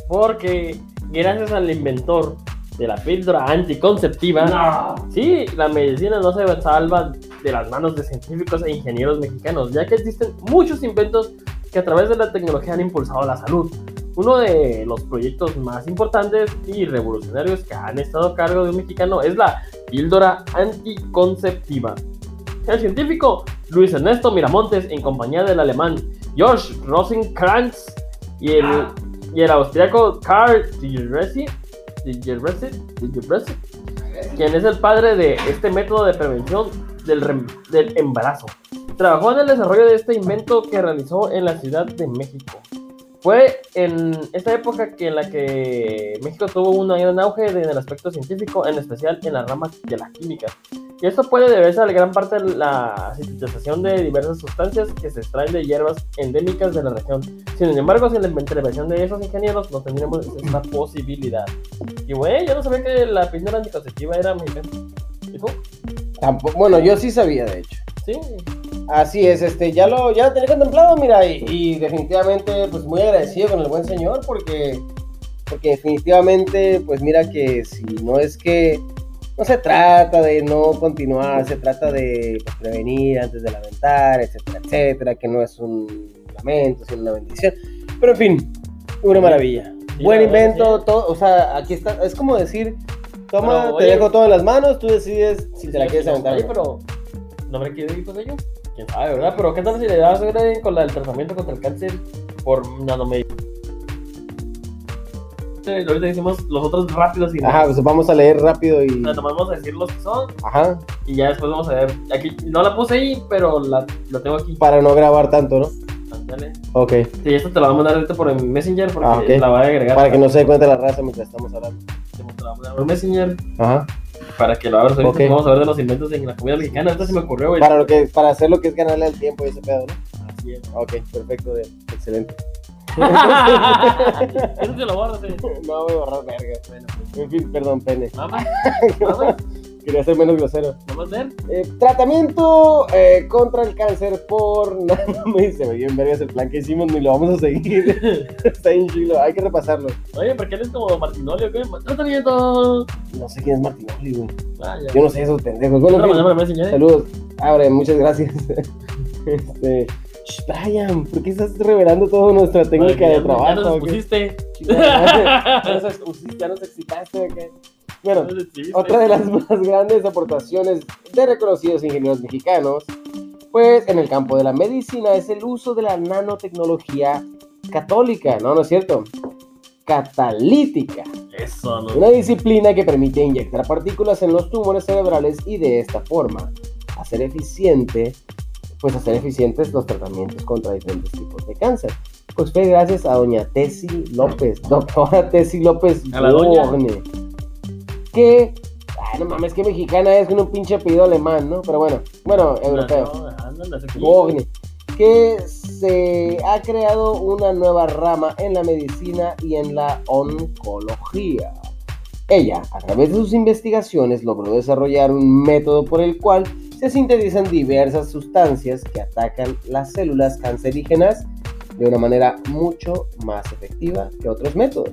A: Porque gracias al inventor de la píldora anticonceptiva, sí, la medicina no se salva de las manos de científicos e ingenieros mexicanos, ya que existen muchos inventos que a través de la tecnología han impulsado la salud. Uno de los proyectos más importantes y revolucionarios que han estado a cargo de un mexicano es la píldora anticonceptiva. El científico Luis Ernesto Miramontes, en compañía del alemán George Rosenkrantz y el, y el austriaco Karl Digeresi, quien es el padre de este método de prevención del embarazo. Trabajó en el desarrollo de este invento que realizó en la Ciudad de México. Fue en esta época que en la que México tuvo un gran auge en el aspecto científico, en especial en la rama de la química. Y esto puede deberse a la gran parte de la sintetización de diversas sustancias que se extraen de hierbas endémicas de la región. Sin embargo, sin la intervención de esos ingenieros, no tendríamos esta posibilidad. Y güey, yo no sabía que la píldora anticonceptiva era mexicana. ¿Y tú?
B: Tampoco, bueno, yo sí sabía, de hecho.
A: Sí.
B: Así es, este, ya lo, ya lo tenía contemplado, mira, y, y definitivamente, pues muy agradecido con el buen señor, porque, porque definitivamente, pues mira que si no es que no se trata de no continuar, se trata de pues, prevenir antes de lamentar, etcétera, etcétera, que no es un lamento, sino una bendición. Pero en fin, una maravilla.
A: Sí,
B: Buen invento,
A: sí.
B: todo, o sea, aquí está, es como decir, toma,
A: Pero,
B: te
A: oye,
B: dejo todo en las manos, tú decides si te la quieres aventar.
A: oye, pero ¿no habrá que ir con ellos? ¿Quién sabe, verdad? Pero ¿qué tal si le das güey, con la del tratamiento contra el cáncer por nanomedicina? Ahorita decimos los otros rápidos y
B: Ajá, pues vamos a leer rápido y...
A: Sea, nomás vamos a decir los que son
B: Ajá,
A: y ya después vamos a ver. Aquí no la puse ahí, pero la, la tengo aquí.
B: para no grabar tanto, ¿no?
A: Ándale.
B: Ok,
A: Sí, esta te la voy a mandar ahorita por el Messenger porque
B: Ah,
A: la voy a agregar.
B: para que no se dé cuenta la raza mientras estamos hablando.
A: Te la voy a mandar por Messenger
B: Ajá.
A: Para que lo abras ahorita. Vamos a ver de los inventos en la comida mexicana. Ahorita se me ocurrió, güey.
B: Para, lo que, para hacer lo que es ganarle el tiempo y ese pedo, ¿no?
A: Así es.
B: Ok, perfecto, de- excelente.
A: Eso te lo guardas, eh.
B: no voy a borrar verga.
A: Bueno, pues.
B: En fin, perdón, pene.
A: Vamos, vamos,
B: Quería ser menos grosero.
A: vamos a ver.
B: Eh, tratamiento eh, contra el cáncer por nanomedicina. Se me dio en vergas el plan que hicimos, ni lo vamos a seguir. Está bien chilo, hay que repasarlo.
A: Oye, ¿por qué eres como Martinoli o qué? Tratamiento.
B: No sé quién es Martinoli, güey.
A: Vaya.
B: Yo no sé esos pendejos. Bueno, en
A: Otra manera me.
B: Saludos. Abre, muchas gracias. Este. Shh, Brian, ¿por qué estás revelando toda nuestra técnica de trabajo?
A: Ya nos pusiste.
B: Ya nos ya nos excitaste. ¿o qué? Bueno, otra de las más grandes aportaciones de reconocidos ingenieros mexicanos, pues en el campo de la medicina, es el uso de la nanotecnología católica, ¿no? ¿No es cierto? Catalítica.
A: Eso, ¿no?
B: Una disciplina que permite inyectar partículas en los tumores cerebrales y de esta forma hacer eficiente, pues hacer eficientes los tratamientos contra diferentes tipos de cáncer. Pues fue gracias a doña Tessie López, doctora Tessie López
A: A la doña.
B: Que, ay, no mames, que mexicana es con un pinche apellido alemán, ¿no? Pero bueno, bueno, europeo.
A: No, no.
B: Bogne, que se ha creado una nueva rama en la medicina y en la oncología. Ella, a través de sus investigaciones, logró desarrollar un método por el cual se sintetizan diversas sustancias que atacan las células cancerígenas de una manera mucho más efectiva que otros métodos.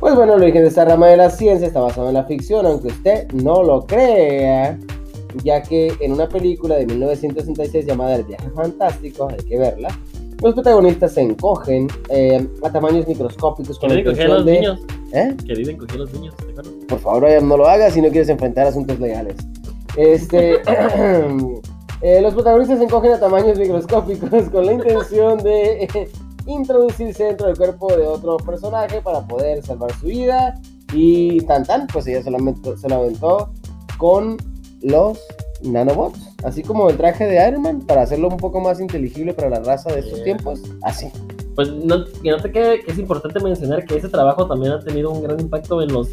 B: Pues bueno, el origen de esta rama de la ciencia está basado en la ficción, aunque usted no lo crea, ya que en una película de 1966 llamada El viaje fantástico, hay que verla, los protagonistas se encogen eh, a tamaños microscópicos con la
A: coger a
B: intención
A: los
B: de...
A: niños.
B: ¿Eh?
A: Que dicen coger los niños, ¿te?
B: Por favor, Brian, no lo hagas si no quieres enfrentar asuntos legales. Este, eh, los protagonistas se encogen a tamaños microscópicos con la intención de introducirse dentro del cuerpo de otro personaje para poder salvar su vida. Y tan tan, pues ella solamente se lo aventó con los nanobots. Así como el traje de Iron Man, para hacerlo un poco más inteligible para la raza de estos
A: Yeah.
B: tiempos. Así.
A: Pues no, que no te quede que es importante mencionar que ese trabajo también ha tenido un gran impacto en los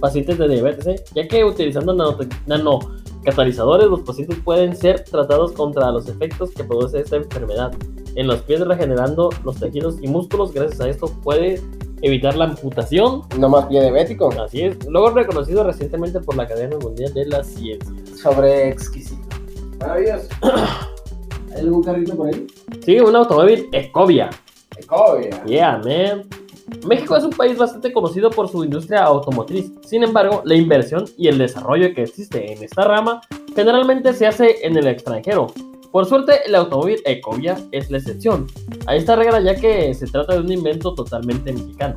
A: pacientes de diabetes, ¿eh? ya que utilizando nanote- nanocatalizadores los pacientes pueden ser tratados contra los efectos que produce esta enfermedad. En los pies regenerando los tejidos y músculos, gracias a esto puede evitar la amputación.
B: No más pie diabético.
A: Así es, luego reconocido recientemente por la Academia Mundial de la Ciencia.
B: Sobre exquisito. Maravilloso. ¿Hay algún carrito por ahí?
A: Sí, un automóvil Ecovia.
B: Ecovia.
A: Yeah, man. México es un país bastante conocido por su industria automotriz. Sin embargo, la inversión y el desarrollo que existe en esta rama generalmente se hace en el extranjero. Por suerte, el automóvil Ecovia es la excepción a esta regla ya que se trata de un invento totalmente mexicano.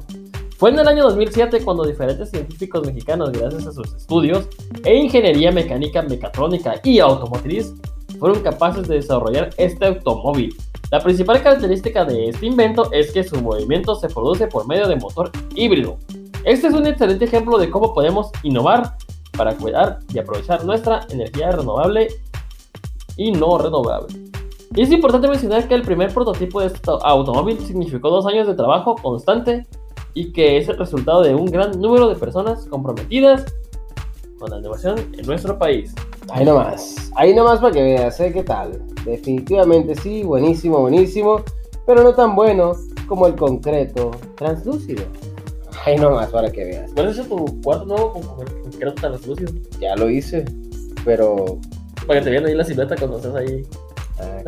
A: Fue en el año 2007 cuando diferentes científicos mexicanos, gracias a sus estudios e ingeniería mecánica, mecatrónica y automotriz, fueron capaces de desarrollar este automóvil. La principal característica de este invento es que su movimiento se produce por medio de motor híbrido. Este es un excelente ejemplo de cómo podemos innovar para cuidar y aprovechar nuestra energía renovable y no renovable. Y es importante mencionar que el primer prototipo de este automóvil significó dos años de trabajo constante y que es el resultado de un gran número de personas comprometidas con la innovación en nuestro país.
B: Ahí nomás. Ahí nomás para que veas, ¿eh? ¿Qué tal? Definitivamente sí, buenísimo, buenísimo. Pero no tan bueno como el concreto translúcido. Ahí nomás para que veas.
A: ¿Cuál es tu cuarto nuevo con concreto translúcido?
B: Ya lo hice. Pero
A: Para que te vean ahí la silueta cuando estás ahí.
B: Ah,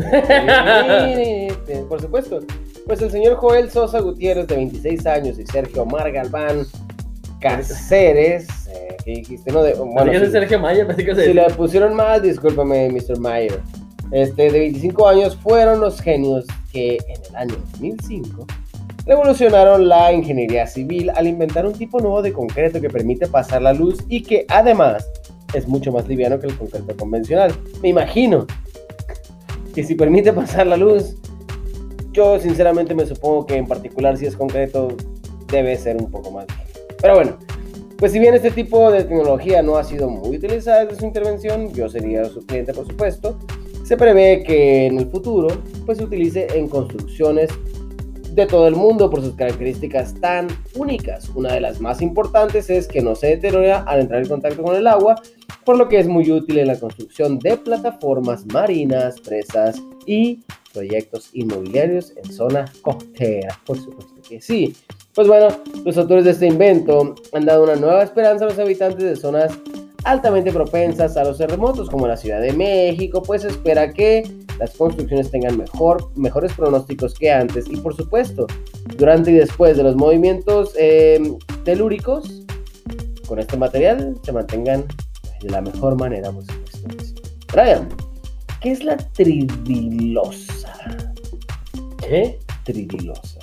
B: Por supuesto. Pues el señor Joel Sosa Gutiérrez, de 26 años, y Sergio Omar Galván Cáceres, eh, ¿qué dijiste? No, de,
A: Bueno, es
B: si,
A: Sergio Maya, pensé que
B: si le pusieron mal, discúlpame, Mr. Mayer. Este, de 25 años, fueron los genios que en el año 2005 revolucionaron la ingeniería civil al inventar un tipo nuevo de concreto que permite pasar la luz y que además es mucho más liviano que el concreto convencional. Me imagino que si permite pasar la luz, yo sinceramente me supongo que en particular si es concreto debe ser un poco más ligero. Pero bueno, pues si bien este tipo de tecnología no ha sido muy utilizada desde su intervención, yo sería su cliente por supuesto, se prevé que en el futuro pues se utilice en construcciones de todo el mundo por sus características tan únicas. Una de las más importantes es que no se deteriora al entrar en contacto con el agua, por lo que es muy útil en la construcción de plataformas marinas, presas y proyectos inmobiliarios en zona costera. Por supuesto que sí. Pues bueno, los autores de este invento han dado una nueva esperanza a los habitantes de zonas altamente propensas a los terremotos, como la Ciudad de México, pues espera que las construcciones tengan mejor, mejores pronósticos que antes y por supuesto, durante y después de los movimientos eh, telúricos, con este material se mantengan de la mejor manera, supuesto. Brian, ¿qué es la tridilosa?
A: ¿Qué?
B: Tridilosa.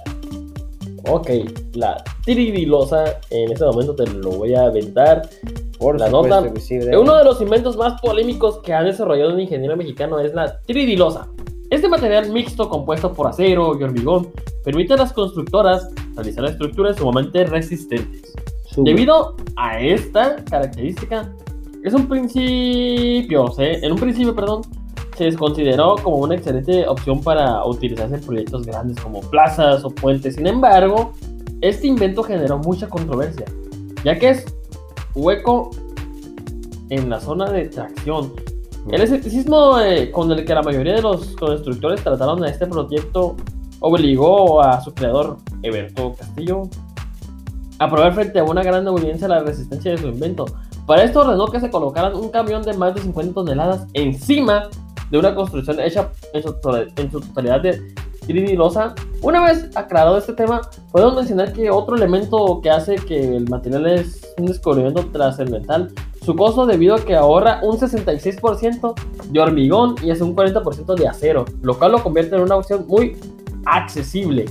A: Ok, la tiridilosa, en este momento te lo voy a aventar.
B: Por
A: La nota-
B: sí.
A: Uno de los inventos más polémicos que ha desarrollado un ingeniero mexicano es la tiridilosa. Este material mixto compuesto por acero y hormigón permite a las constructoras realizar estructuras sumamente resistentes.
B: Sube.
A: Debido a esta característica, es un principio, ¿sí? en un principio, perdón, se desconsideró como una excelente opción para utilizarse en proyectos grandes como plazas o puentes. Sin embargo, este invento generó mucha controversia, ya que es hueco en la zona de tracción. El escepticismo eh, con el que la mayoría de los constructores trataron a este proyecto obligó a su creador, Eberto Castillo, a probar frente a una gran audiencia la resistencia de su invento. Para esto ordenó que se colocaran un camión de más de 50 toneladas encima de una construcción hecha en su, en su totalidad de tridilosa. Una vez aclarado este tema, podemos mencionar que otro elemento que hace que el material es un descubrimiento trascendental, su costo debido a que ahorra un 66% de hormigón y es un 40% de acero, lo cual lo convierte en una opción muy accesible.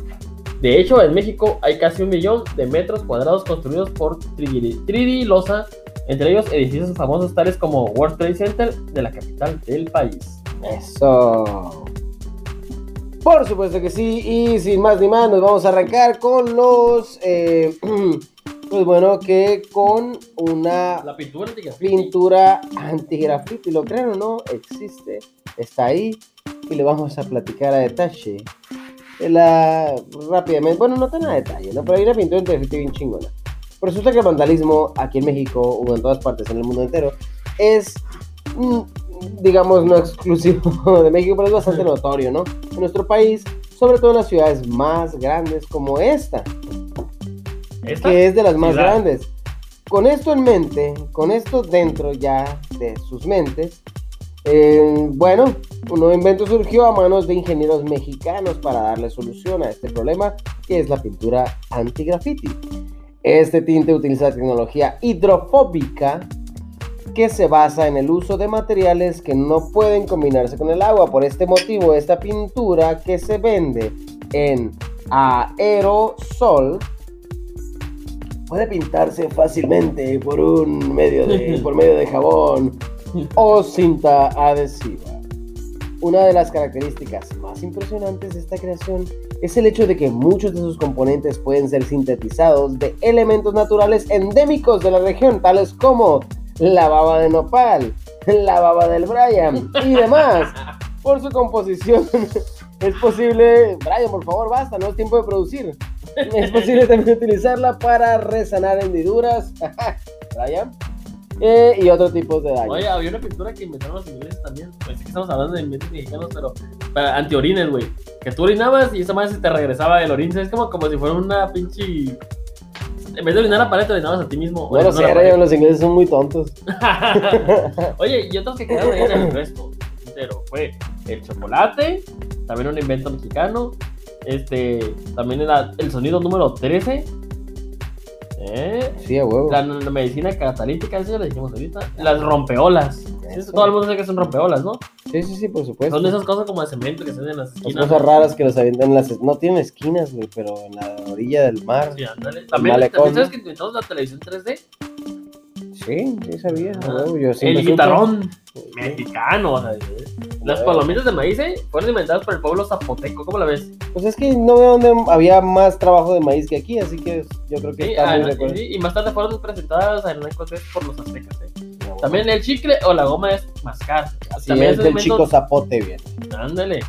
A: De hecho, en México hay casi un millón de metros cuadrados construidos por tridi- tridilosa, entre ellos edificios famosos tales como World Trade Center de la capital del país.
B: Eso. Por supuesto que sí. Y sin más ni más, nos vamos a arrancar con los. eh, pues bueno, que con una
A: La pintura antigua.
B: pintura antigrafiti. Lo crean o no, existe. Está ahí. Y le vamos a platicar a detalle. de La, rápidamente. Bueno, no tan a detalle, ¿no? Pero hay una pintura antigrafiti bien chingona. Resulta que el vandalismo aquí en México o en todas partes en el mundo entero es, mm, digamos, no exclusivo de México, pero es bastante notorio, ¿no? En nuestro país, sobre todo en las ciudades más grandes como esta,
A: ¿Esta?
B: que es de las más
A: Ciudad.
B: grandes. Con esto en mente, con esto dentro ya de sus mentes, eh, bueno, un nuevo invento surgió a manos de ingenieros mexicanos para darle solución a este problema, que es la pintura anti-graffiti. Este tinte utiliza tecnología hidrofóbica que se basa en el uso de materiales que no pueden combinarse con el agua. Por este motivo, esta pintura que se vende en aerosol puede pintarse fácilmente por un medio de, por medio de jabón o cinta adhesiva. Una de las características más impresionantes de esta creación es el hecho de que muchos de sus componentes pueden ser sintetizados de elementos naturales endémicos de la región, tales como la baba de nopal, la baba del Brian y demás. Por su composición es posible, Brian, por favor, basta, no es tiempo de producir. Es posible también utilizarla para resanar hendiduras, Brian, eh, y otros tipos de daño.
A: Oye, había una pintura que inventaron los ingleses también. Pensé que estamos hablando de inventos mexicanos, pero para antiorines, güey. Que tú orinabas y esa madre se te regresaba el orín. Es como, como si fuera una pinche. En vez de orinar a la pared, te orinabas a ti mismo.
B: No lo sé, los ingleses son muy tontos.
A: Oye, y otros que quedaron ahí en el resto. Entero. Fue el chocolate, también un invento mexicano. Este, también era el sonido número 13. ¿Eh?
B: Sí, a huevo.
A: La, la medicina catalítica, eso ya lo dijimos ahorita. Las rompeolas.
B: Eso.
A: todo el mundo sabe que son rompeolas, ¿no?
B: Sí, sí, sí, por supuesto.
A: Son esas cosas como de cemento que se hacen en las
B: Las
A: esquinas.
B: cosas raras que los avientan en las... No tienen esquinas, güey, pero en la orilla del mar.
A: Sí, ándale. También, también sabes que inventamos la televisión 3D.
B: Sí, sí sabía,
A: Ah.
B: Yo
A: El
B: supe.
A: guitarrón mexicano. o sea. Las palomitas de maíz ¿eh? fueron inventadas por el pueblo zapoteco. ¿Cómo la ves?
B: Pues es que no veo dónde había más trabajo de maíz que aquí, así que yo creo que
A: Sí,
B: está
A: ah,
B: muy
A: no,
B: acuerdo.
A: y, y más tarde fueron presentadas en la Cortés por los aztecas. ¿eh? También el chicle o la goma es mascar.
B: Sí,
A: También
B: es del chico zapote, bien.
A: Ándale.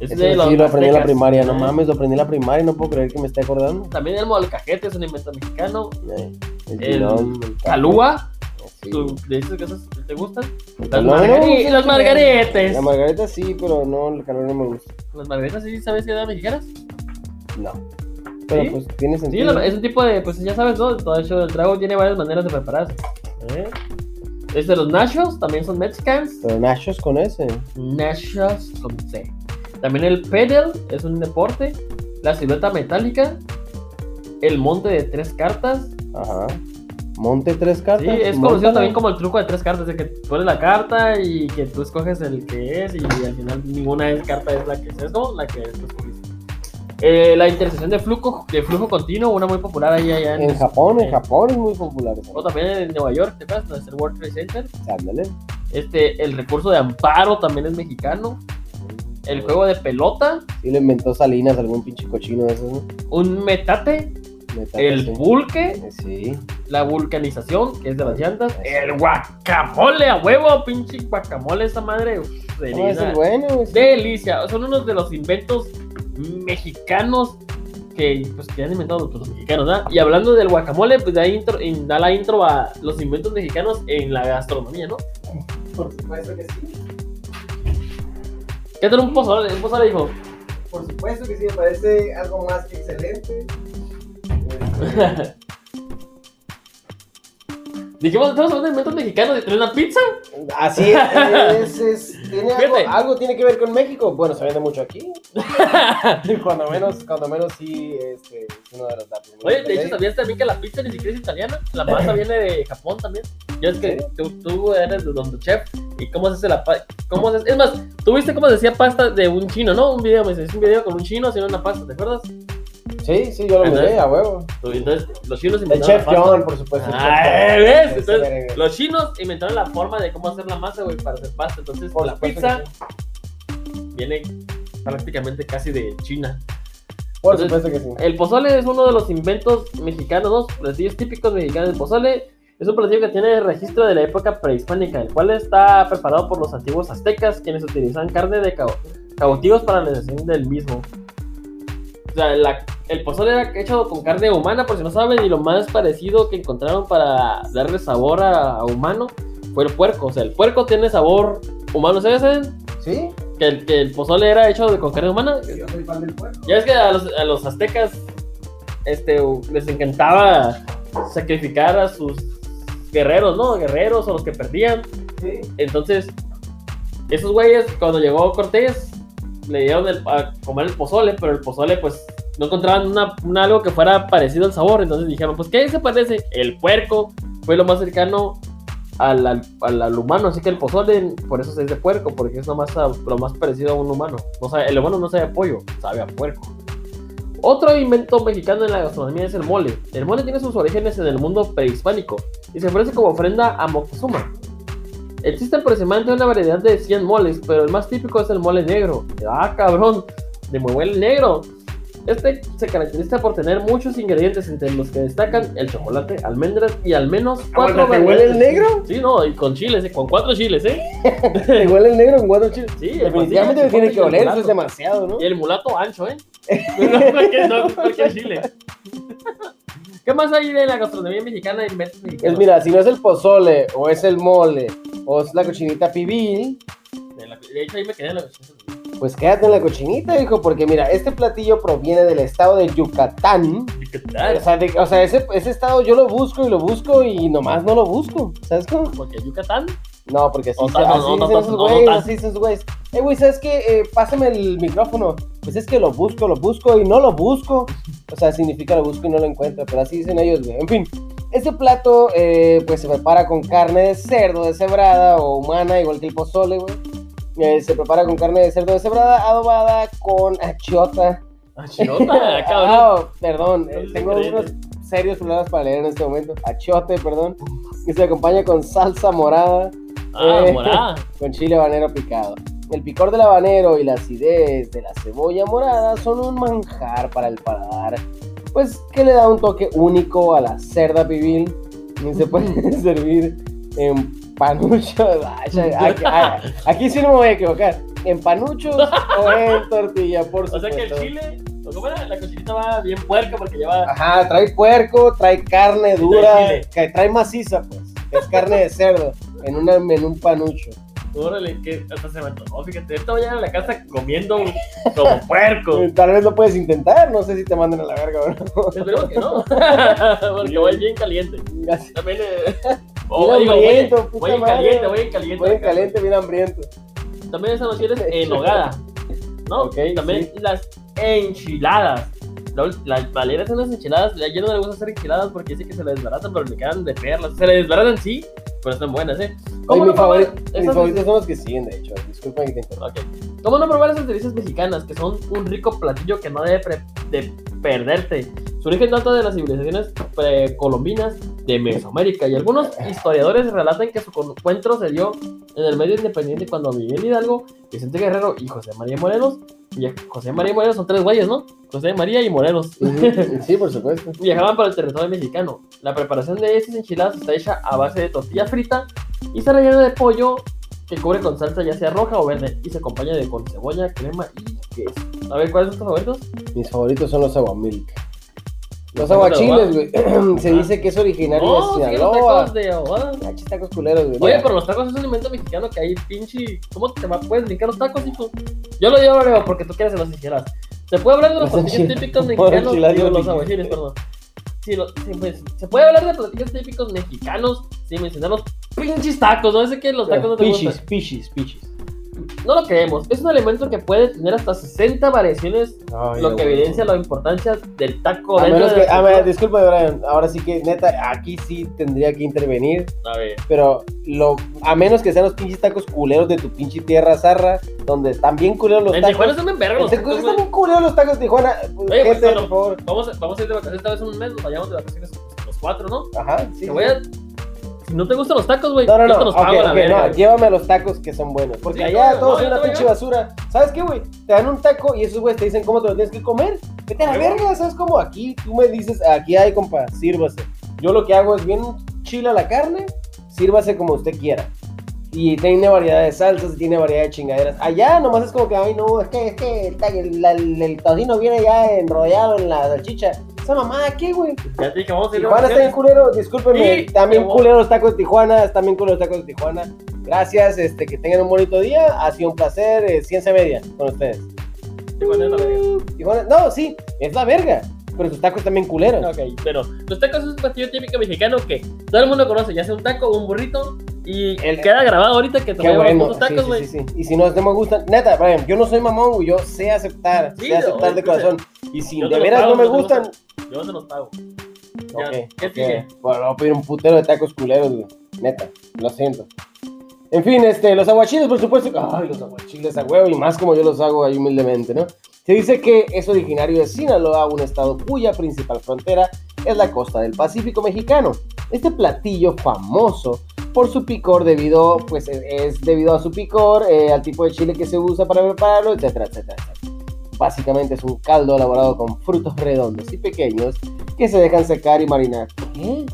A: Es de los
B: sí lo aprendí en la primaria, no mames, lo aprendí en la primaria, no puedo creer que me esté acordando.
A: También el molcajete es un invento mexicano.
B: Eh, El,
A: El
B: pilón, el
A: Calúa,
B: Sí.
A: ¿tú dices que esas te gustan? Las,
B: no,
A: margari-
B: no,
A: las
B: sí,
A: margaretes.
B: La margarita sí, pero no, el calor no me gusta.
A: Las margaritas sí sabes que eran mexicanas.
B: No. Pero
A: ¿Sí?
B: pues tiene
A: Sí,
B: sentido.
A: la- es un tipo de, pues ya sabes, ¿no? Todo hecho, el trago tiene varias maneras de prepararse. ¿eh? Este, los nachos también son mexicanos.
B: Pero nachos con ese.
A: Nachos con C. También el pedal es un deporte. La silueta metálica. El monte de tres cartas.
B: Ajá. Monte tres cartas.
A: Sí, es conocido también como el truco de tres cartas, de que pones la carta y que tú escoges el que es y, al final ninguna de esas cartas es la que es, es como la que escogiste. Eh, la intersección de flujo, de flujo continuo, una muy popular ahí allá en,
B: En Japón, en
A: en-
B: Japón es muy popular.
A: O también en Nueva York, ¿te acuerdas? Donde está el World Trade Center.
B: Ándale.
A: Este, el recurso de amparo también es mexicano. El juego de pelota,
B: Sí lo inventó Salinas, algún pinche cochino de esos, ¿no?
A: un metate, el
B: sí.
A: pulque,
B: Eh, Sí.
A: la vulcanización, que es de las llantas, el guacamole a huevo, pinche guacamole esa madre. uf,
B: No,
A: delicia.
B: es bueno, güey. sí.
A: Delicia. Son unos de los inventos mexicanos que, pues, que han inventado pues, los mexicanos, ¿verdad? Y hablando del guacamole, pues da, intro, in- da la intro a los inventos mexicanos en la gastronomía, ¿no?
B: Por supuesto que sí.
A: ¿Qué tal un pozole? Un pozole dijo.
B: Por supuesto que sí, me parece algo más que excelente.
A: Dijimos, estamos hablando de inventos mexicanos y traen una pizza.
B: Así es, es, es- tiene algo, algo tiene que ver con México. Bueno, se vende mucho aquí. cuando menos, cuando menos sí, este, es uno de los datos.
A: Oye, de hecho. ¿sabías también que la pizza ni siquiera es italiana? La masa viene de Japón también. Yo es que
B: ¿Sí?
A: tú, tú eres de donde chef y cómo se hace la pasta. Es más, tú viste cómo se hacía pasta de un chino, ¿no? Un video, me dices, un video con un chino haciendo una pasta, ¿te acuerdas?
B: Sí, sí, yo lo
A: Entonces-
B: miré, a huevo.
A: Tú- Entonces, los chinos
B: El
A: inventaron
B: chef
A: la.
B: John, por supuesto. el
A: Ah. ¿ves? Entonces, los chinos inventaron la forma de cómo hacer la masa, güey, para hacer pasta. Entonces,
B: Por
A: la pizza viene prácticamente casi de China.
B: Por
A: Entonces,
B: supuesto que sí.
A: El pozole es uno de los inventos mexicanos, dos platillos típicos mexicanos. El pozole es un platillo que tiene registro de la época prehispánica, el cual está preparado por los antiguos aztecas, quienes utilizaban carne de cau- cautivos para la realización del mismo. O sea, la- el pozole era hecho con carne humana, por si no saben, y lo más parecido que encontraron para darle sabor a, a humano fue el puerco. O sea, el puerco tiene sabor humano, ¿sabes?
B: ¿Sí?
A: Que el, que el pozole era hecho de, con carne humana.
B: Yo soy fan del puerco.
A: Ya es que a los, a los aztecas este, les encantaba sacrificar a sus guerreros, ¿no? Guerreros o los que perdían.
B: Sí.
A: Entonces, esos güeyes, cuando llegó Cortés, le dieron a comer el pozole, pero el pozole, pues, no encontraban una, algo que fuera parecido al sabor. Entonces dijeron, pues, ¿qué se parece? El puerco fue lo más cercano al, al- al- humano. Así que el pozole, por eso es de puerco, porque es lo más, lo más parecido a un humano. No sabe- el humano no sabe pollo, sabe a puerco. Otro invento mexicano en la gastronomía es el mole. El mole tiene sus orígenes en el mundo prehispánico y se ofrece como ofrenda a Moctezuma. Existe aproximadamente una variedad de 100 moles, pero el más típico es el mole negro. ¡Ah, cabrón! De muy buen negro. Este se caracteriza por tener muchos ingredientes, entre los que destacan el chocolate, almendras y al menos cuatro
B: ¿te huele el negro?
A: Sí, no, y con chiles, ¿eh? con cuatro chiles, ¿eh?
B: ¿Te huele el negro con cuatro chiles?
A: Sí,
B: Definitivamente me tiene que oler, eso es demasiado, ¿no?
A: Y el mulato ancho, ¿eh? No cualquier, no cualquier chile. ¿Qué más hay de la gastronomía mexicana de inventos mexicanos?
B: Es mira, si no es el pozole, o es el mole, o es la cochinita pibil,
A: De, la- de hecho, ahí me quedé en la
B: pues quédate en la cochinita, hijo, porque mira, este platillo proviene del estado de Yucatán.
A: ¿Qué tal?
B: O sea, de- o sea, ese, ese estado yo lo busco y lo busco y nomás no lo busco. ¿Sabes cómo?
A: Porque Yucatán.
B: No, porque así, se- así dicen esos güeyes, así dicen esos güeyes. Eh, güey, ¿sabes qué? Eh, pásame el micrófono. Pues es que lo busco, lo busco y no lo busco. O sea, significa lo busco y no lo encuentro, pero así dicen ellos, güey. En fin, este plato, eh, pues se prepara con carne de cerdo deshebrada o humana, igual que el pozole, güey. Eh, se prepara con carne de cerdo deshebrada, adobada con achota.
A: Ah, chilota, cabrón.
B: Ah, perdón, eh, tengo unos serios problemas para leer en este momento. Achote, perdón. Y se acompaña con salsa morada,
A: Ah,
B: Eh.
A: morada.
B: con chile habanero picado. El picor del habanero y la acidez de la cebolla morada son un manjar para el paladar, pues que le da un toque único a la cerda pibil y se puede servir en panuchos. Aquí, aquí sí no me voy a equivocar. En panuchos o en tortilla, por
A: O
B: supuesto.
A: sea que el chile, ¿o ¿cómo era? La cochinita va bien puerca porque lleva.
B: Ajá, trae puerco, trae carne
A: trae
B: dura, que trae maciza, pues. Es carne de cerdo en, una, en un panucho.
A: Órale, que hasta se me antojó. Fíjate, ahorita voy a llegar a la casa comiendo como puerco.
B: Eh, Tal vez lo puedes intentar, no sé si te manden a la verga o no.
A: Esperemos que no. Porque voy bien caliente. También. Eh...
B: Bien
A: Oh, digo, voy,
B: hambriento,
A: en-
B: puta
A: voy en
B: madre.
A: caliente, voy en caliente.
B: Caliente, bien hambriento.
A: También esas nociones en nogada. ¿No? También las enchiladas. La- Las valeras son las enchiladas. Ella no le gusta hacer enchiladas porque dice que se le desbaratan, pero le quedan de perlas. Se le desbaratan sí, pero están buenas, ¿eh? ¿Cómo
B: mi favori- mis
A: esas-
B: favoritos son los que siguen, de hecho. Disculpa que te interrumpa.
A: ¿Cómo no probar esas delicias mexicanas que son un rico platillo que no debe de perderte? Su origen data de las civilizaciones precolombinas de Mesoamérica y algunos historiadores relatan que su encuentro se dio en el medio independiente cuando Miguel Hidalgo, Vicente Guerrero y José María Morelos, via- José María Morelos son tres güeyes, ¿no? José María y Morelos.
B: Sí, por supuesto.
A: Viajaban por el territorio mexicano. La preparación de estas enchiladas está hecha a base de tortilla frita y se rellena de pollo que cubre con salsa ya sea roja o verde y se acompaña de con cebolla, crema y queso. A ver, ¿cuáles son tus favoritos?
B: Mis favoritos son los aguamilk. Los aguachiles, güey. Se
A: Ah.
B: dice que es originario
A: No,
B: de
A: sí, los
B: Sinaloa.
A: tacos de.
B: Ah, tacos culeros, güey.
A: Oye, pero los tacos es un alimento mexicano que hay pinche... ¿Cómo te va? puedes brincar los tacos, hijo? Yo lo Leo, porque tú quieres en las enchiladas. ¿Se puede hablar de los platillos típicos mexicanos? Digo, los aguachiles, perdón. Sí, lo- sí, pues, se puede hablar de platillos típicos mexicanos sin mencionar los pinches tacos, ¿no? Sé que los tacos no te
B: Pichis,
A: gustan.
B: pichis, pichis.
A: No lo creemos. Es un alimento que puede tener hasta 60 variaciones,
B: Ay,
A: lo que evidencia la importancia del taco
B: A menos que, ver, disculpa, Brian, ahora sí que, neta, aquí sí tendría que intervenir,
A: A ver.
B: pero lo, a menos que sean los pinches tacos culeros de tu pinche tierra zarra, donde están bien culeros los
A: En
B: tacos.
A: Tijuana están bien verga los tacos,
B: están bien culeros los tacos de Tijuana. Pues,
A: Oye, pues,
B: por favor.
A: Vamos, a- vamos a ir de vacaciones esta vez un mes, nos vayamos de vacaciones los cuatro, ¿no?
B: Ajá, sí.
A: Te voy a... Si no te gustan los tacos, güey,
B: No, no,
A: yo
B: no,
A: te los
B: ok,
A: pago a la verga,
B: no, llévame los tacos que son buenos. Porque
A: Sí,
B: allá
A: no,
B: todos son
A: yo
B: una pinche basura. ¿Sabes qué, güey? Te dan un taco y esos güeyes te dicen cómo te lo tienes que comer. Vete a la verga, ¿sabes cómo? Aquí tú me dices, aquí hay, compa, sírvase. Yo lo que hago es bien chila la carne, sírvase como usted quiera. Y tiene variedad de salsas, tiene variedad de chingaderas. Allá nomás es como que, ay, no, es que, es que el, el, el- el tocino viene ya enrollado en la salchicha. Esa mamada aquí, güey.
A: Ya te dije, vamos a ir
B: Tijuana está bien culero, discúlpenme. También culeros los tacos de Tijuana, están bien culeros los tacos de Tijuana. Gracias, este, que tengan un bonito día. Ha sido un placer, eh, ciencia media con ustedes.
A: Tijuana es la verga.
B: Tijuana, no, sí, es la verga. Pero sus tacos también culeros.
A: Ok, pero los tacos es un platillo típico mexicano que todo el mundo conoce, ya sea un taco o un burrito, y
B: El-
A: queda grabado ahorita que te
B: Qué
A: voy a
B: bueno. sí,
A: tacos,
B: sí,
A: güey.
B: sí, sí. Y si no, no me gustan, neta, Brian, yo no soy mamón, güey. Yo sé aceptar,
A: Sí,
B: sé aceptar
A: no,
B: de
A: yo sé.
B: corazón. Y si de veras
A: pago,
B: no me
A: yo te los
B: gustan,
A: Yo se los pago. Ya, ¿qué
B: ok.
A: sigue?
B: Bueno, voy a pedir un putero de tacos culeros, güey. Neta, lo siento. En fin, este, los aguachiles, por supuesto. Ay, los aguachiles a huevo y más como yo los hago ahí humildemente, ¿no? Se dice que es originario de Sinaloa, un estado cuya principal frontera es la costa del Pacífico mexicano. Este platillo famoso por su picor debido, pues es, es debido a su picor, eh, al tipo de chile que se usa para prepararlo, etcétera, etcétera, etcétera. Básicamente es un caldo elaborado con frutos redondos y pequeños que se dejan secar y marinar. ¿Qué?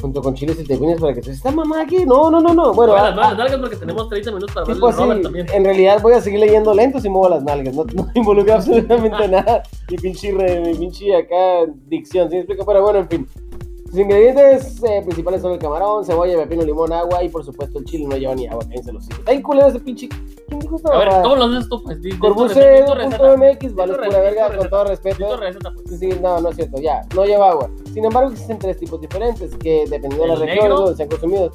B: Junto con chiles y tejuines para que se esta mamá aquí. No, no, no, no. Bueno,
A: Mueve
B: ah,
A: las nalgas porque tenemos 30 minutos para hablar de Robert también.
B: en realidad voy a seguir leyendo lento si muevo las nalgas, no, no involucra absolutamente nada. Mi pinche, re- pinche acá dicción, ¿sí me explico? Pero bueno, en fin. Sus ingredientes eh, principales son el camarón, cebolla, pepino, limón, agua y por supuesto el chile no lleva ni agua, cállense los hijos. Está culero ese pinche... ¿Quién dijo esta
A: A ver? ¿cómo lo haces tú? Pues.
B: Corbuce.mx, vale pura verga, con todo respeto.
A: receta, pues.
B: Sí, sí, no, no es cierto, ya, no lleva agua. Sin embargo, existen tres tipos diferentes que, dependiendo de la
A: ¿El
B: región
A: negro?
B: donde sean consumidos,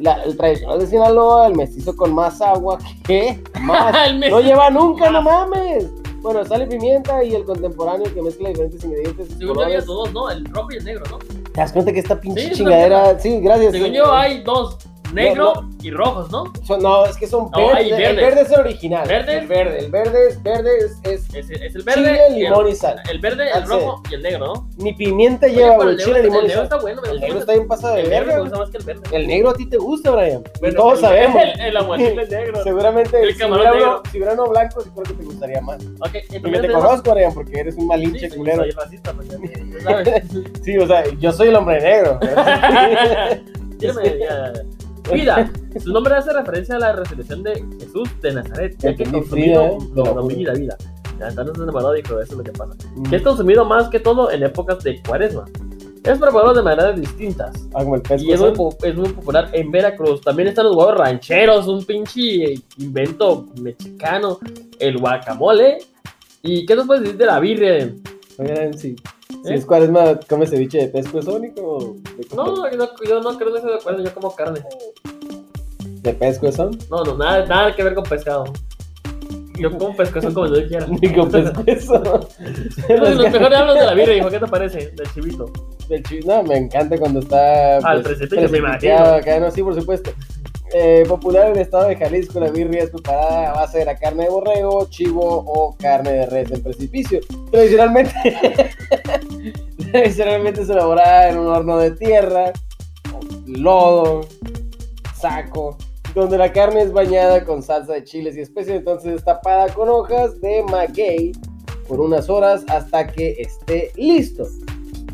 B: La- el tradicional de Sinaloa, el mestizo con más agua que más. No lleva nunca, no mames. Bueno, sal y pimienta y el contemporáneo que mezcla diferentes ingredientes.
A: Según había
B: colores.
A: dos, ¿no? El rojo y el negro, ¿no?
B: ¿Te das cuenta que esta pinche
A: Sí,
B: chingadera? Sí, gracias.
A: Según yo hay dos, negro
B: No,
A: y rojos, ¿no?
B: Son- no, es que son
A: No,
B: verdes. el verde es el original.
A: ¿Verdes?
B: El verde. El verde es, verde es, es
A: Es, es el verde,
B: chile, limón
A: el,
B: y sal.
A: el verde, el rojo y el negro, ¿no?
B: Ni pimienta
A: Oye,
B: lleva,
A: el
B: Chile,
A: negro,
B: limón
A: el
B: y
A: negro
B: sal.
A: está bueno,
B: El negro está bien pasado de
A: El negro me
B: verga.
A: gusta más que el verde.
B: El negro a ti te gusta, Brian.
A: Bueno,
B: todos
A: el-
B: sabemos.
A: El, el aguachile negro.
B: Seguramente
A: El
B: si
A: camarón
B: hubiera,
A: negro.
B: uno, si hubiera uno blanco, sí creo que te gustaría más.
A: Ok,
B: Porque te conozco, Brian, porque eres un malinche culero.
A: soy racista, pues, ya.
B: Sí, o sea, yo soy el hombre negro.
A: Dígame, ya. Vida. Su nombre hace referencia a la resurrección de Jesús de Nazaret, ya que consumido.
B: Frida, ¿eh? Juro.
A: vida, están enamorado, dijo, eso es lo que pasa. Que es consumido más que todo en épocas de cuaresma. Es preparado de maneras distintas.
B: Ah, como el
A: Y es muy, es popular en Veracruz. También están los huevos rancheros, un pinche invento mexicano. El guacamole. ¿Y qué nos puedes decir de la birria?
B: Oigan, si, si
A: ¿Eh?
B: es cuaresma, come ceviche de pez cuezónico. De,
A: No, yo no, yo no creo que sea de acuerdo, yo como carne.
B: de pez cuezón.
A: No, no, nada, nada que ver con pescado. Yo como pescado como yo quiera.
B: Digo, pez cuezón.
A: Los mejores hablan de la birria, hijo, ¿qué te parece? Del chivito.
B: Del chi- No, me encanta cuando está. pues,
A: Al principio yo me imagino.
B: acá, no, sí, por supuesto. Eh, popular en el estado de Jalisco, la birria es preparada a base de la carne de borrego, chivo o carne de res en precipicio. Tradicionalmente, tradicionalmente se elabora en un horno de tierra, lodo, saco, donde la carne es bañada con salsa de chiles y especias, entonces es tapada con hojas de maguey por unas horas hasta que esté listo.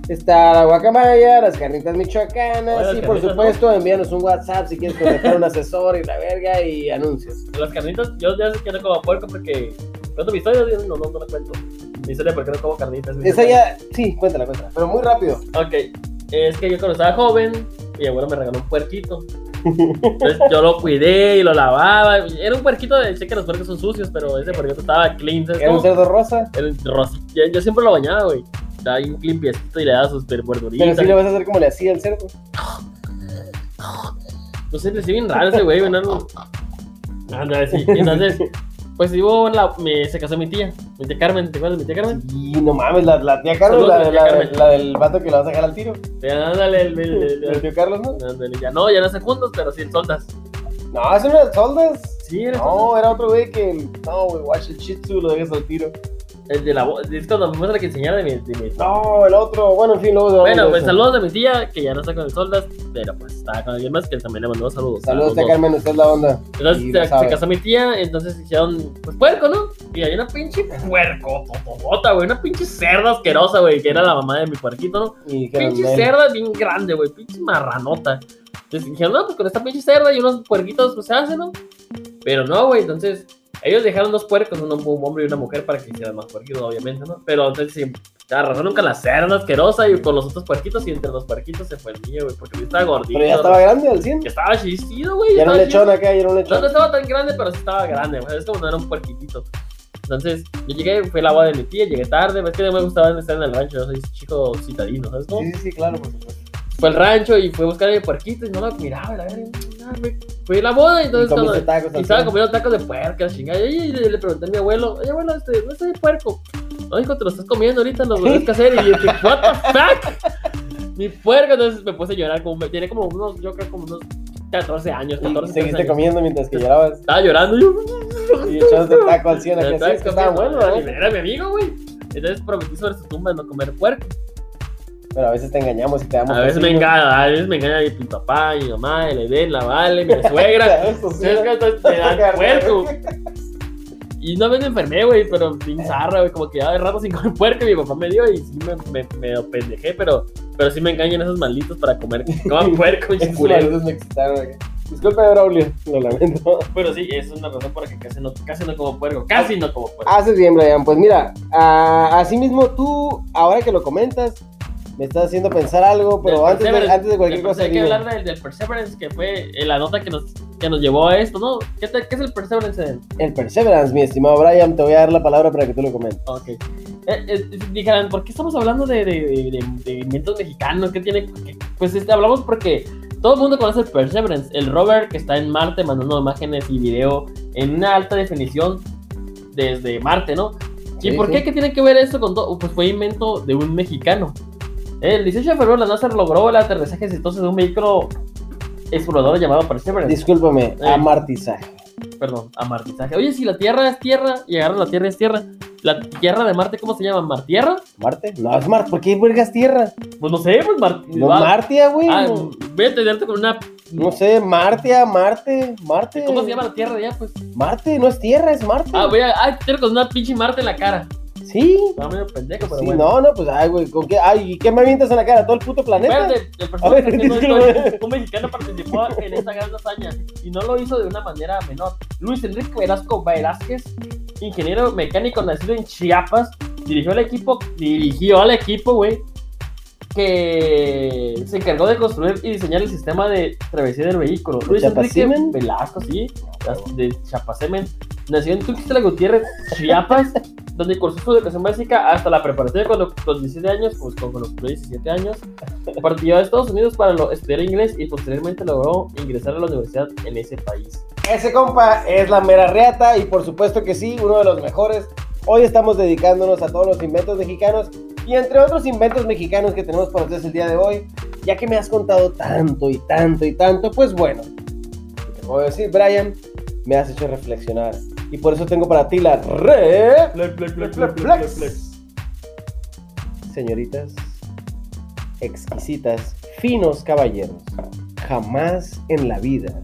B: Está la guacamaya, las carnitas michoacanas
A: Oye,
B: y por
A: carnitas,
B: supuesto envíanos un WhatsApp si quieres contratar un asesor y la verga y anuncios.
A: Las carnitas, yo ya sé que no como puerco porque. Cuento mi historia, no, no, no la cuento. Mi historia porque no como carnitas.
B: Esa ya, sí, cuéntala, cuéntala, pero muy rápido.
A: Ok, es que yo cuando estaba joven, mi abuelo me regaló un puerquito. Entonces yo lo cuidé y lo lavaba. Era un puerquito de. Sé que los puercos son sucios, pero ese puerquito estaba clean. ¿sabes
B: Era un cerdo rosa,
A: El rosita. Yo, yo siempre lo bañaba, güey. Estaba ahí limpiecito y le daba sus
B: pero
A: verduritas.
B: sí le vas a hacer como le hacía el cerdo.
A: No sé, le sigue bien raro ese güey, no. Anda, sí. Entonces, pues hubo la, me, se casó mi tía, mi tía Carmen, ¿te acuerdas de mi tía Carmen?
B: Y no mames, la, la tía Carlos,
A: Saludos,
B: la,
A: tía
B: la-
A: Carmen.
B: la del vato que la vas a dejar al tiro.
A: Ándale, el, el, el-
B: El tío Carlos, ¿no?
A: ándale, ya no, ya no se juntos, pero sí en soldas.
B: No, eso no era soldas.
A: Sí, era
B: No, era otro güey que. No, güey, watch el shih tzu, lo dejas al tiro.
A: El de la voz, es cuando me muestra que enseñara de mi, de mi
B: No, el otro. Bueno, en fin, luego.
A: Bueno, pues saludos de mi tía, que ya no está con el soldas, pero pues está con alguien más que también le mandó saludos.
B: Saludos,
A: a.
B: Carmen, usted es la onda.
A: Entonces se, se casó mi tía, entonces hicieron, pues puerco, ¿no? Y hay una pinche puerco, tototota, güey, una pinche cerda asquerosa, güey, que era la mamá de mi puerquito, ¿no?
B: Y
A: Pinche cerda bien grande, güey, pinche marranota. Entonces dijeron, no, pues con esta pinche cerda y unos puerquitos, pues se hace, ¿no? Pero no, güey, entonces ellos dejaron dos puercos, un, hombre y una mujer, para que hicieran más puerquitos, obviamente, ¿no? Pero entonces sí, arrasaron con la cerda asquerosa y con los otros puerquitos y entre los puerquitos se fue el mío, güey, porque estaba gordito.
B: Pero ya estaba grande al 100.
A: Que estaba chistido, güey.
B: Ya era un lechón acá, ya era un lechón.
A: no estaba tan grande, pero sí estaba grande, güey. Es como no era un puerquitito. Entonces, yo llegué, fue la boda de mi tía, llegué tarde, ves que no me gustaba estar en el rancho, yo soy chico citadino, ¿sabes cómo?
B: Sí, sí, claro, por supuesto.
A: Fue al rancho y fue a buscar a mi puerquito y no lo miraba, la verga. Ah, güey. Fue a la boda Y entonces
B: tacos
A: y estaba
B: 100.
A: comiendo tacos de puerco, la chingada. Y, le, pregunté a mi abuelo, oye abuelo, este, ¿dónde está mi puerco? No, hijo, te lo estás comiendo ahorita, lo tienes que hacer. Y yo dije, what the fuck? Mi puerco, entonces me puse a llorar, como, tiene como unos, yo creo como unos 14 años, 14
B: Y seguiste
A: 15 años.
B: comiendo mientras que llorabas.
A: Estaba llorando y yo.
B: Y echándote taco al 100 acá. Sí,
A: Estaba
B: es que estaba bueno,
A: era, era mi amigo, güey. Entonces prometí sobre su tumba no comer puerco.
B: Pero a veces te engañamos y te damos.
A: A veces me engaña, a veces me engaña mi papá, mi mamá, el Edén, la Vale, mi suegra. Te dan puerco. Y una vez me enfermé, güey, pero bien zarra, güey, como que ya de rato sin comer puerco y mi papá me dio y sí me, me, me lo pendejé, pero, pero sí me engañan esos malditos para comer. Coman puerco,
B: Esos
A: culero.
B: me excitaron acá. Disculpe, Braulio, lo lamento.
A: Pero sí, esa es una razón por la que casi no, casi no como puerco. Casi no como puerco.
B: Haces bien, Brian. Pues mira, a- así mismo tú, ahora que lo comentas, me estás haciendo pensar algo, pero antes de, antes de cualquier cosa,
A: Hay que
B: dime.
A: hablar del, del Perseverance, que fue la nota que nos, que nos llevó a esto, ¿no? ¿Qué, te- qué es el Perseverance?
B: El Perseverance, mi estimado Brian, te voy a dar la palabra para que tú lo comentes.
A: Ok. Eh, eh, dijeran, ¿por qué estamos hablando de, de, de- inventos mexicanos? ¿Qué tiene? qué- Pues este, hablamos porque Todo el mundo conoce el Perseverance, el rover que está en Marte mandando imágenes y video en una alta definición desde Marte, ¿no? ¿Y
B: Sí,
A: por
B: sí.
A: qué? ¿Qué tiene que ver esto con todo? Pues fue invento de un mexicano. El 18 de febrero la NASA logró el aterrizaje exitoso de un vehículo explorador llamado Perseverance.
B: Discúlpame,
A: Eh.
B: amartizaje.
A: Perdón, amartizaje. Oye, si la Tierra es Tierra y agarra la Tierra es Tierra, ¿la Tierra de Marte cómo se llama? ¿Martierra?
B: ¿Marte? No, es Marte. ¿Por qué vergas tierra?
A: Pues no sé, pues Marte.
B: No, Martia, güey.
A: Ah,
B: no,
A: voy a entenderte con una...
B: no sé, Martia, Marte, Marte.
A: ¿Cómo se llama la Tierra allá, pues?
B: Marte, no es tierra, es Marte.
A: Ah, voy a... Ah, tener con una pinche Marte en la cara.
B: Sí.
A: Estaba medio pendejo, pero
B: Sí,
A: bueno.
B: no, no, pues, ay, güey, ¿con qué? Ay, ¿y qué me avientas en la cara? ¿Todo el puto planeta?
A: Espérate, el
B: ver,
A: personaje estoy- un mexicano participó en esta gran hazaña y no lo hizo de una manera menor. Luis Enrique Velasco Velázquez, ingeniero mecánico nacido en Chiapas, dirigió al equipo, dirigió al equipo, güey, que se encargó de construir y diseñar el sistema de travesía del vehículo. Luis Enrique
B: ¿Chapacemen?
A: Velasco, sí, de Chapacemen, nació en Tuxtla Gutiérrez, Chiapas, donde cursó su educación básica hasta la preparatoria con los, con 17 años, pues con los 17 años. Partió a Estados Unidos para lo- estudiar inglés y posteriormente logró ingresar a la universidad en ese país.
B: Ese compa es la mera reata y por supuesto que sí, uno de los mejores. Hoy estamos dedicándonos a todos los inventos mexicanos y entre otros inventos mexicanos que tenemos para ustedes el día de hoy, ya que me has contado tanto y tanto y tanto, pues bueno, ¿qué te puedo decir, Brian? Me has hecho reflexionar y por eso tengo para ti la re... Flex. Señoritas, exquisitas, finos caballeros, jamás en la vida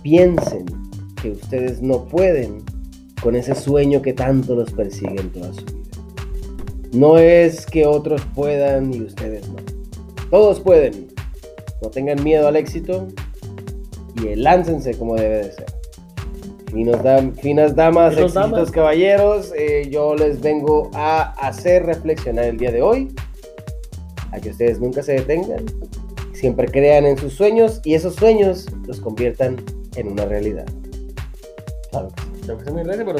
B: piensen que ustedes no pueden con ese sueño que tanto los persigue en toda su vida. No es que otros puedan y ustedes no. Todos pueden. No tengan miedo al éxito y láncense como debe de ser. Finos dam- finas damas,
A: Finos
B: exquisitos
A: damas.
B: caballeros, eh, yo les vengo a hacer reflexionar el día de hoy a que ustedes nunca se detengan, siempre crean en sus sueños y esos sueños los conviertan en una realidad. Claro que sí.
A: Hace muy grande, pero-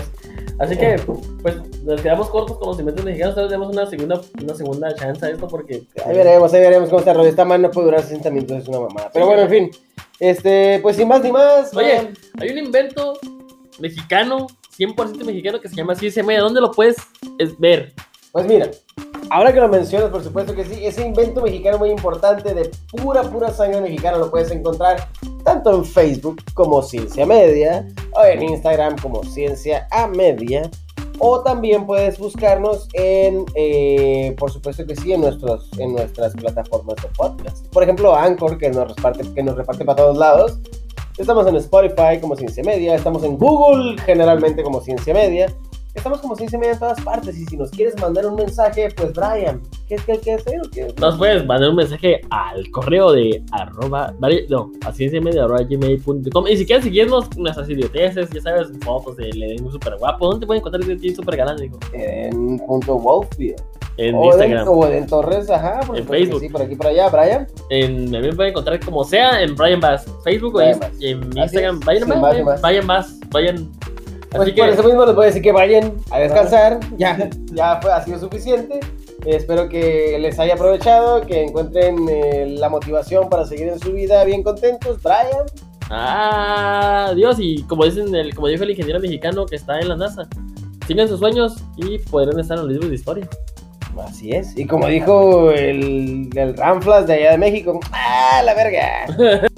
A: Así que, pues, nos quedamos cortos con los inventos mexicanos. Tal vez demos una segunda, una segunda chance a esto porque.
B: Ahí veremos, ahí veremos cómo está rollo. Esta mano no puede durar 60 minutos, es una mamada. Pero bueno, en fin. Este, pues sin más ni más.
A: Oye, hay un invento mexicano, 100% mexicano, que se llama CSM. ¿Dónde lo puedes es- ver?
B: Pues mira, ahora que lo mencionas, por supuesto que sí, ese invento mexicano muy importante de pura, pura sangre mexicana lo puedes encontrar tanto en Facebook como Ciencia Media, o en Instagram como Ciencia a Media, o también puedes buscarnos en, eh, por supuesto que sí, en, nuestros, en nuestras plataformas de podcast. Por ejemplo, Anchor, que nos reparte, que nos reparte para todos lados. Estamos en Spotify como Ciencia Media, estamos en Google generalmente como Ciencia Media. Estamos como Ciencia Media en todas partes y si nos quieres mandar un mensaje, pues Brian, ¿qué es que hay que hacer o qué?
A: Nos puedes mandar un mensaje al correo de arroba, no, a cienciamedia arroba gmail.com. Y si quieres seguirnos nuestras idioteces, ya sabes, fotos de Ledin súper guapo. ¿Dónde te pueden encontrar de súper galán, dijo?
B: En punto Wolfie.
A: En
B: o
A: Instagram.
B: En, o en Torres, ajá, por
A: En Facebook.
B: Sí, por aquí por allá, Brian.
A: En, me pueden encontrar como sea en Brian Bass, Facebook o
B: Brian
A: en,
B: Bass.
A: en Instagram.
B: es,
A: Vayan
B: sin
A: más,
B: más Pues
A: Así
B: por
A: que,
B: eso mismo les voy a decir que vayan a descansar. Ya, ya fue, ha sido suficiente. Espero que les haya aprovechado, que encuentren eh, la motivación para seguir en su vida bien contentos. Brian,
A: ah, Dios, y como dicen el, como dijo el ingeniero mexicano que está en la NASA, sigan sus sueños y podrán estar en los libros de historia.
B: así es. Y como dijo el, el Ramflas de allá de México, ¡ah, la verga!